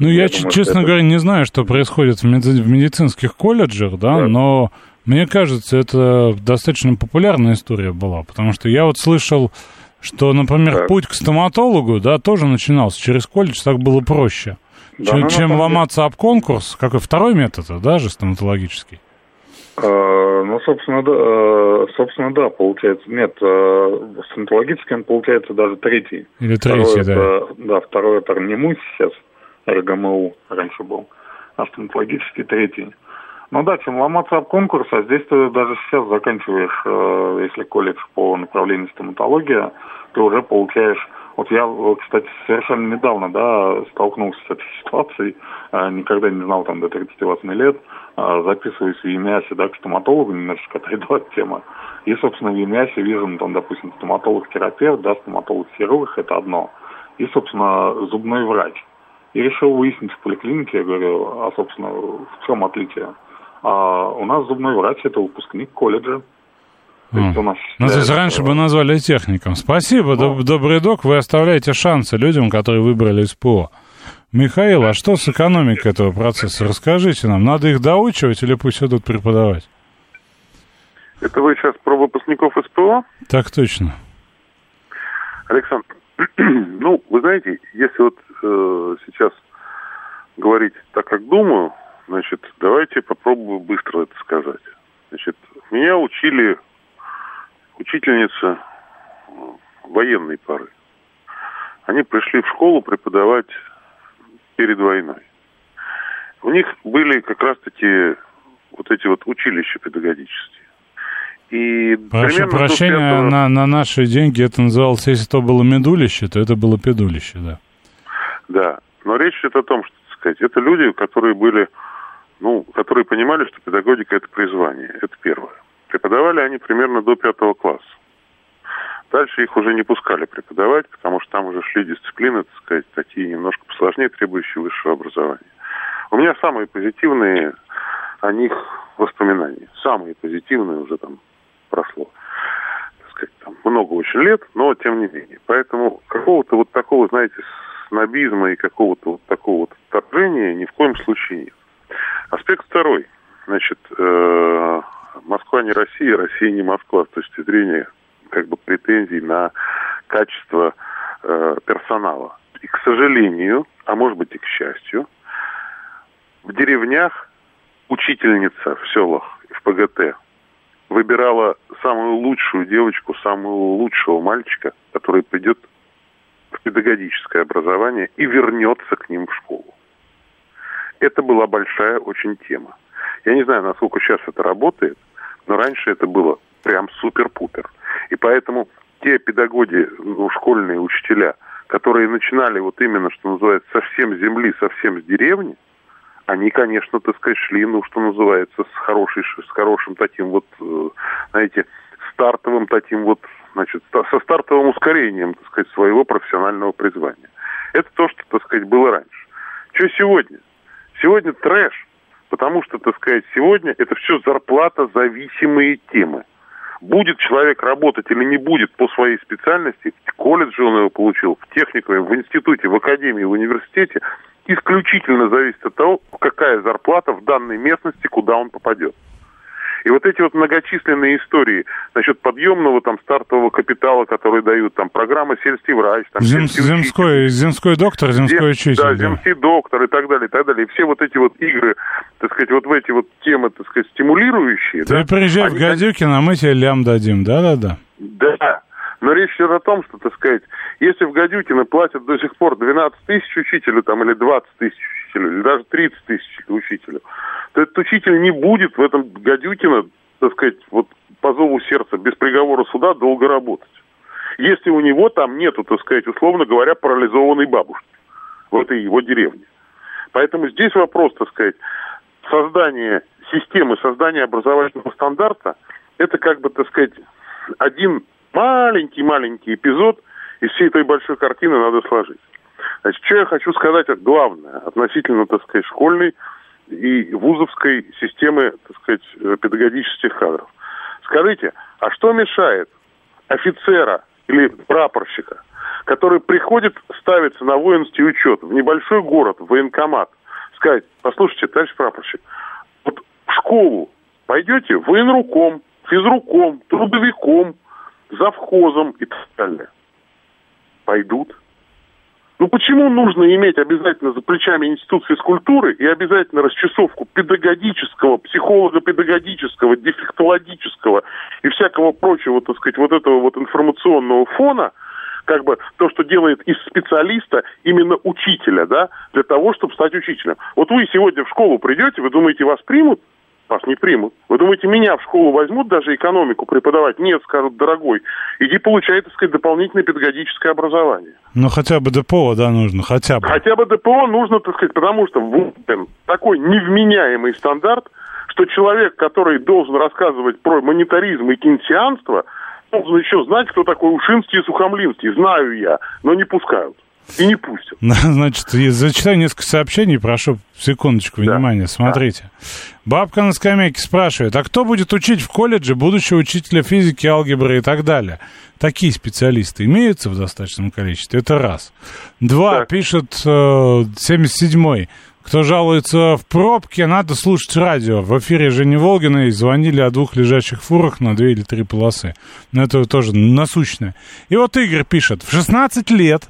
Ну, я, я думаю, честно это... говоря, не знаю, что происходит в, меди- в медицинских колледжах, да, да, но мне кажется, это достаточно популярная история была, потому что я вот слышал, что, например, так. путь к стоматологу, да, тоже начинался через колледж, так было проще, да, чем, ну, чем ломаться об конкурс, какой второй метод, да, же стоматологический. А, ну, собственно, да, э, собственно, да, получается. Нет, стоматологический он получается даже третий. Или третий, да. Это, да, второй это РНИМУ сейчас, РГМУ раньше был, а стоматологический третий. Ну да, чем ломаться об конкурс, а здесь ты даже сейчас заканчиваешь, э, если колледж по направлению стоматология, ты уже получаешь вот я, кстати, совершенно недавно, да, столкнулся с этой ситуацией, никогда не знал там до 38 лет, а, записываюсь в ЕМИАСе, да, к стоматологу, немножечко (laughs) отойду от темы. И, собственно, в ЕМИАСе вижу, ну, там, допустим, стоматолог-терапевт, да, стоматолог-хирург, это одно. И, собственно, зубной врач. И решил выяснить в поликлинике, я говорю, а, собственно, в чем отличие? А у нас зубной врач – это выпускник колледжа. То есть у нас ну, то есть раньше бы назвали техником. Спасибо, ну, добрый док, вы оставляете шансы людям, которые выбрали СПО. Михаил, а что с экономикой этого процесса? Расскажите нам, надо их доучивать или пусть идут преподавать? Это вы сейчас про выпускников СПО? Так точно. Александр, (clears throat) ну, вы знаете, если вот э, сейчас говорить так, как думаю, значит, давайте попробую быстро это сказать. Значит, меня учили учительница э, военной пары. Они пришли в школу преподавать перед войной. У них были как раз-таки вот эти вот училища педагогические. И Прошу прощения, этого... на, на наши деньги это называлось, если то было медулище, то это было педулище, да. Да, но речь идет о том, что, так сказать, это люди, которые были, ну, которые понимали, что педагогика – это призвание, это первое. Преподавали они примерно до пятого класса. Дальше их уже не пускали преподавать, потому что там уже шли дисциплины, так сказать, такие немножко посложнее, требующие высшего образования. У меня самые позитивные о них воспоминания. Самые позитивные уже там прошло, так сказать, там много очень лет, но тем не менее. Поэтому какого-то вот такого, знаете, снобизма и какого-то вот такого вот вторжения ни в коем случае нет. Аспект второй. Значит, э, Москва не Россия, Россия не Москва с точки зрения как бы претензий на качество э, персонала. И, к сожалению, а может быть и к счастью, в деревнях учительница в селах, в ПГТ, выбирала самую лучшую девочку, самого лучшего мальчика, который придет педагогическое образование и вернется к ним в школу. Это была большая очень тема. Я не знаю, насколько сейчас это работает, но раньше это было прям супер-пупер. И поэтому те педагоги, ну, школьные учителя, которые начинали вот именно, что называется, совсем с земли, совсем с деревни, они, конечно, так сказать, шли, ну, что называется, с, хорошей, с хорошим таким вот, э, знаете, стартовым таким вот, значит, со стартовым ускорением, так сказать, своего профессионального призвания. Это то, что, так сказать, было раньше. Что сегодня? Сегодня трэш, потому что, так сказать, сегодня это все зарплата зависимые темы. Будет человек работать или не будет по своей специальности, в колледже он его получил, в техникуме, в институте, в академии, в университете, исключительно зависит от того, какая зарплата в данной местности, куда он попадет. И вот эти вот многочисленные истории насчет подъемного там стартового капитала, который дают там программа сельский врач, там Зем, земской, земской доктор, земской Зем, учитель. Да, да, земский доктор и так далее, и так далее. И все вот эти вот игры, так сказать, вот в эти вот темы, так сказать, стимулирующие. Ты да, приезжай они, в Гадюкино, мы тебе лям дадим, да-да-да. Да, но речь идет о том, что, так сказать, если в Гадюкино платят до сих пор 12 тысяч учителю там, или 20 тысяч учителю, или даже 30 тысяч учителю, то этот учитель не будет в этом Гадюкино, так сказать, вот по зову сердца, без приговора суда долго работать. Если у него там нету, так сказать, условно говоря, парализованной бабушки в этой его деревне. Поэтому здесь вопрос, так сказать, создания системы, создания образовательного стандарта, это как бы, так сказать, один маленький-маленький эпизод из всей этой большой картины надо сложить. Значит, что я хочу сказать главное относительно, так сказать, школьной и вузовской системы, так сказать, педагогических кадров. Скажите, а что мешает офицера или прапорщика, который приходит, ставится на воинский учет в небольшой город, в военкомат, сказать, послушайте, товарищ прапорщик, вот в школу пойдете военруком, физруком, трудовиком, завхозом и так далее. Пойдут. Ну почему нужно иметь обязательно за плечами институт физкультуры и обязательно расчесовку педагогического, психолого-педагогического, дефектологического и всякого прочего, так сказать, вот этого вот информационного фона, как бы то, что делает из специалиста именно учителя, да, для того, чтобы стать учителем. Вот вы сегодня в школу придете, вы думаете, вас примут? Вас не примут. Вы думаете, меня в школу возьмут даже экономику преподавать? Нет, скажут, дорогой, иди получай, так сказать, дополнительное педагогическое образование. Ну, хотя бы ДПО, да, нужно, хотя бы. Хотя бы ДПО нужно, так сказать, потому что такой невменяемый стандарт, что человек, который должен рассказывать про монетаризм и кейнсианство, должен еще знать, кто такой Ушинский и Сухомлинский. Знаю я, но не пускают. И не пустят. (laughs) Значит, зачитаю несколько сообщений, прошу секундочку внимания. Да. Смотрите. Да. Бабка на скамейке спрашивает, а кто будет учить в колледже будущего учителя физики, алгебры и так далее? Такие специалисты имеются в достаточном количестве? Это раз. Два, так. пишет э, 77-й. Кто жалуется в пробке, надо слушать радио. В эфире Жени Волгиной звонили о двух лежащих фурах на две или три полосы. Но это тоже насущное. И вот Игорь пишет, в 16 лет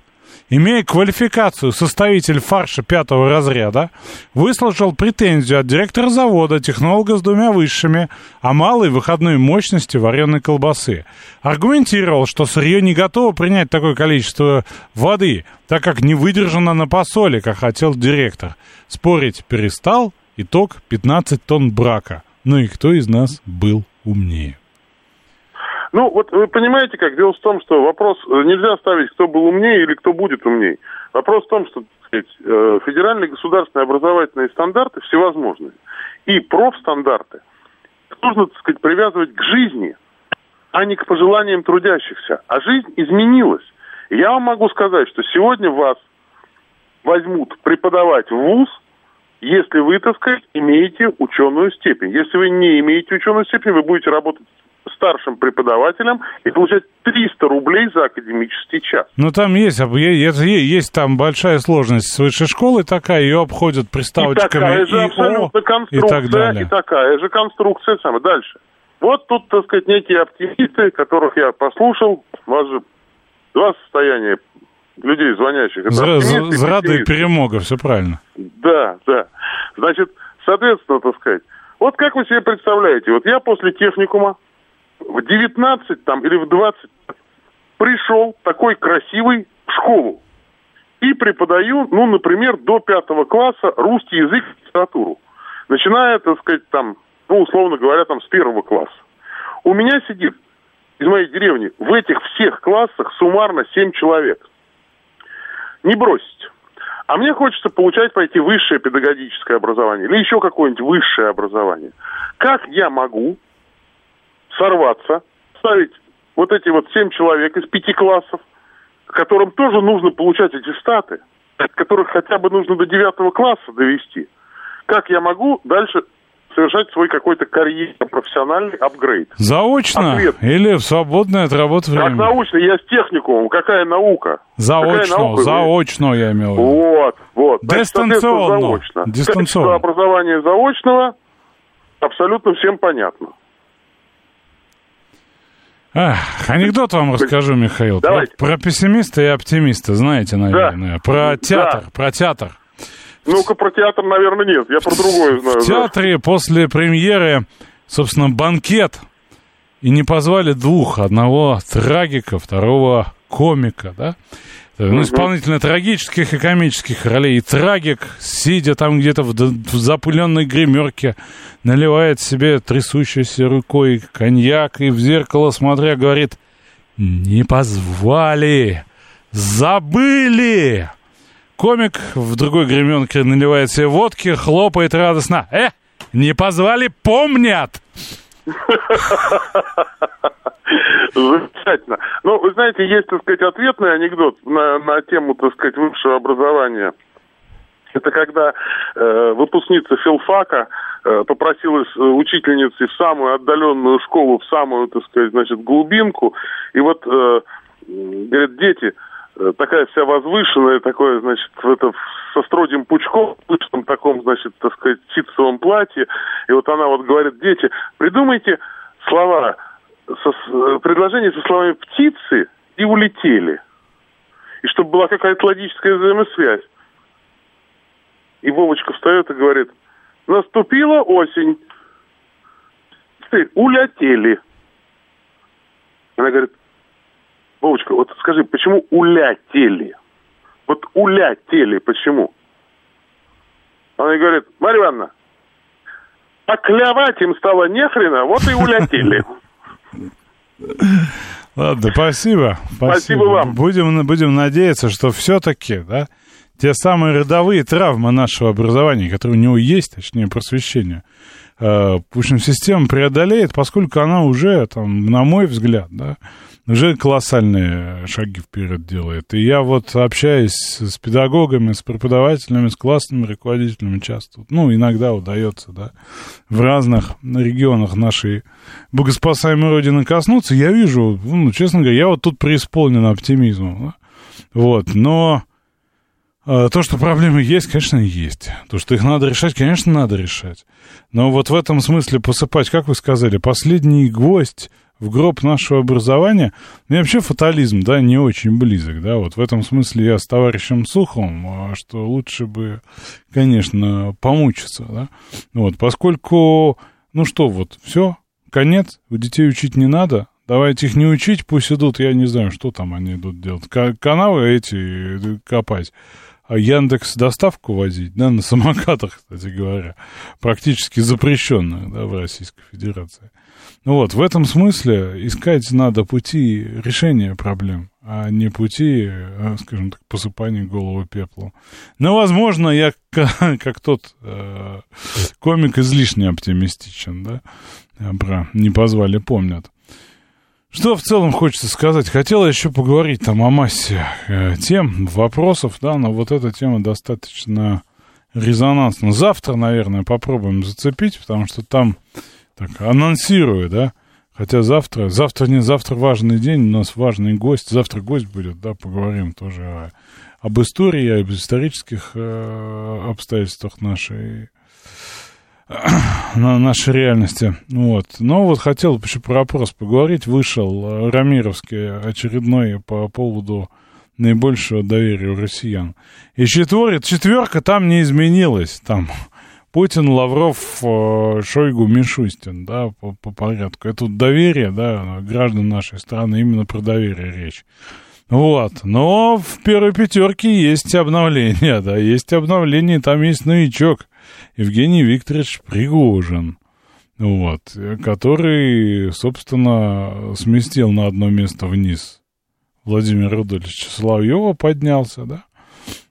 имея квалификацию составитель фарша пятого разряда, выслушал претензию от директора завода, технолога с двумя высшими, о малой выходной мощности вареной колбасы. Аргументировал, что сырье не готово принять такое количество воды, так как не выдержано на посоле, как хотел директор. Спорить перестал, итог 15 тонн брака. Ну и кто из нас был умнее? Ну, вот вы понимаете, как дело в том, что вопрос э, нельзя ставить, кто был умнее или кто будет умнее. Вопрос в том, что сказать, э, федеральные государственные образовательные стандарты всевозможные. И профстандарты нужно, так сказать, привязывать к жизни, а не к пожеланиям трудящихся. А жизнь изменилась. я вам могу сказать, что сегодня вас возьмут преподавать в ВУЗ, если вы, так сказать, имеете ученую степень. Если вы не имеете ученую степень, вы будете работать старшим преподавателем и получать 300 рублей за академический час. Ну, там есть, есть там большая сложность с высшей школы такая, ее обходят приставочками и такая же абсолютно конструкция, и, так далее. и такая же конструкция. Самое дальше. Вот тут, так сказать, некие оптимисты, которых я послушал. У вас же два состояния людей, звонящих. Это Зрада и перемога, все правильно. Да, да. Значит, соответственно, так сказать, вот как вы себе представляете, вот я после техникума в 19 там или в 20 пришел такой красивый в школу и преподаю, ну, например, до пятого класса русский язык и литературу. Начиная, так сказать, там, ну, условно говоря, там, с первого класса. У меня сидит из моей деревни в этих всех классах суммарно 7 человек. Не бросить. А мне хочется получать пойти высшее педагогическое образование или еще какое-нибудь высшее образование. Как я могу сорваться, ставить вот эти вот семь человек из пяти классов, которым тоже нужно получать эти статы, которых хотя бы нужно до девятого класса довести. Как я могу дальше совершать свой какой-то карьерный профессиональный апгрейд. Заочно Ответ. или в свободное от работы время? Как научно, я с техникумом, какая наука? Заочно, какая наука? заочно я имел в виду. Вот, вот. Дистанционно. заочно. Дистанционно. образование заочного абсолютно всем понятно. Ах, анекдот вам расскажу, Михаил. Про, про пессимиста и оптимиста, знаете, наверное. Да. Про театр, да. про театр. Ну-ка, про театр, наверное, нет. Я про другое знаю. В театре после премьеры, собственно, банкет. И не позвали двух. Одного трагика, второго комика, да? Ну, исполнительно трагических и комических ролей. И трагик, сидя там где-то в, в запыленной гримерке, наливает себе трясущейся рукой коньяк и в зеркало смотря говорит «Не позвали! Забыли!» Комик в другой гременке наливает себе водки, хлопает радостно «Э, не позвали, помнят!» Замечательно. Ну, вы знаете, есть, так сказать, ответный анекдот на, на тему, так сказать, высшего образования. Это когда э, выпускница филфака э, попросилась э, учительницей в самую отдаленную школу, в самую, так сказать, значит, глубинку. И вот э, говорит, дети, такая вся возвышенная, такое, значит, в это, со строгим пучком, в пышном таком, значит, так сказать, ситцевом платье. И вот она вот говорит, дети, придумайте слова, со, э, предложения со словами «птицы» и «улетели». И чтобы была какая-то логическая взаимосвязь. И Вовочка встает и говорит, наступила осень, ты улетели. Она говорит, Вовочка, вот скажи, почему улетели? Вот улетели, почему? Она говорит, Марья Ивановна, поклевать им стало нехрена, вот и улетели. Ладно, спасибо. Спасибо, спасибо вам. Будем, будем надеяться, что все-таки, да, те самые родовые травмы нашего образования, которые у него есть, точнее, просвещения, э, в общем, система преодолеет, поскольку она уже, там, на мой взгляд, да, уже колоссальные шаги вперед делает. И я вот общаюсь с педагогами, с преподавателями, с классными руководителями часто, ну, иногда удается, да, в разных регионах нашей богоспасаемой Родины коснуться, я вижу, ну, честно говоря, я вот тут преисполнен оптимизмом, да? вот, но а, то, что проблемы есть, конечно, есть. То, что их надо решать, конечно, надо решать. Но вот в этом смысле посыпать, как вы сказали, последний гвоздь в гроб нашего образования, мне вообще фатализм, да, не очень близок, да, вот в этом смысле я с товарищем Сухом, а, что лучше бы, конечно, помучиться, да, вот, поскольку, ну что, вот, все, конец, у детей учить не надо, давайте их не учить, пусть идут, я не знаю, что там они идут делать, канавы эти копать, а Яндекс доставку возить, да, на самокатах, кстати говоря, практически запрещенных, да, в Российской Федерации. Ну вот, в этом смысле искать надо пути решения проблем, а не пути, э, скажем так, посыпания головы пеплом. Но, возможно, я (laughs) как тот э, комик излишне оптимистичен, да, про «Не позвали, помнят». Что в целом хочется сказать? Хотела еще поговорить там о массе э, тем, вопросов, да, но вот эта тема достаточно резонансна. Завтра, наверное, попробуем зацепить, потому что там так, анонсирую, да, хотя завтра, завтра не, завтра важный день, у нас важный гость, завтра гость будет, да, поговорим тоже о, об истории, об исторических э, обстоятельствах нашей (clears throat) на нашей реальности. Вот. Но вот хотел еще про опрос поговорить. Вышел э, Рамировский очередной по поводу наибольшего доверия у россиян. И четвер... четверка там не изменилась. Там Путин, Лавров, э, Шойгу, Мишустин, да, по, по порядку. Это доверие, да, граждан нашей страны, именно про доверие речь. Вот, но в первой пятерке есть обновление, да, есть обновление, там есть новичок, Евгений Викторович Пригожин, вот, который, собственно, сместил на одно место вниз Владимира Рудольевича Соловьева, поднялся, да,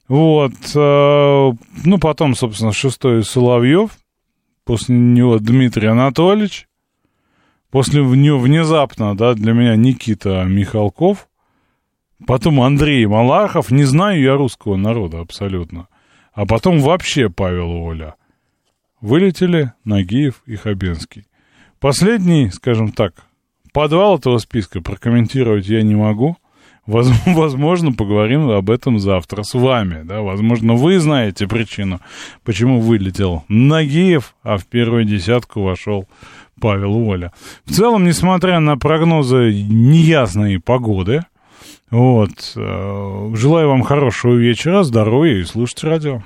вот. Э, ну, потом, собственно, шестой Соловьев. После него Дмитрий Анатольевич. После него внезапно, да, для меня Никита Михалков. Потом Андрей Малахов. Не знаю я русского народа абсолютно. А потом вообще Павел Оля. Вылетели Нагиев и Хабенский. Последний, скажем так, подвал этого списка прокомментировать я не могу – (laughs) Возможно, поговорим об этом завтра с вами. Да? Возможно, вы знаете причину, почему вылетел Нагиев, а в первую десятку вошел Павел Воля. В целом, несмотря на прогнозы неясной погоды, вот, э, желаю вам хорошего вечера, здоровья и слушать радио.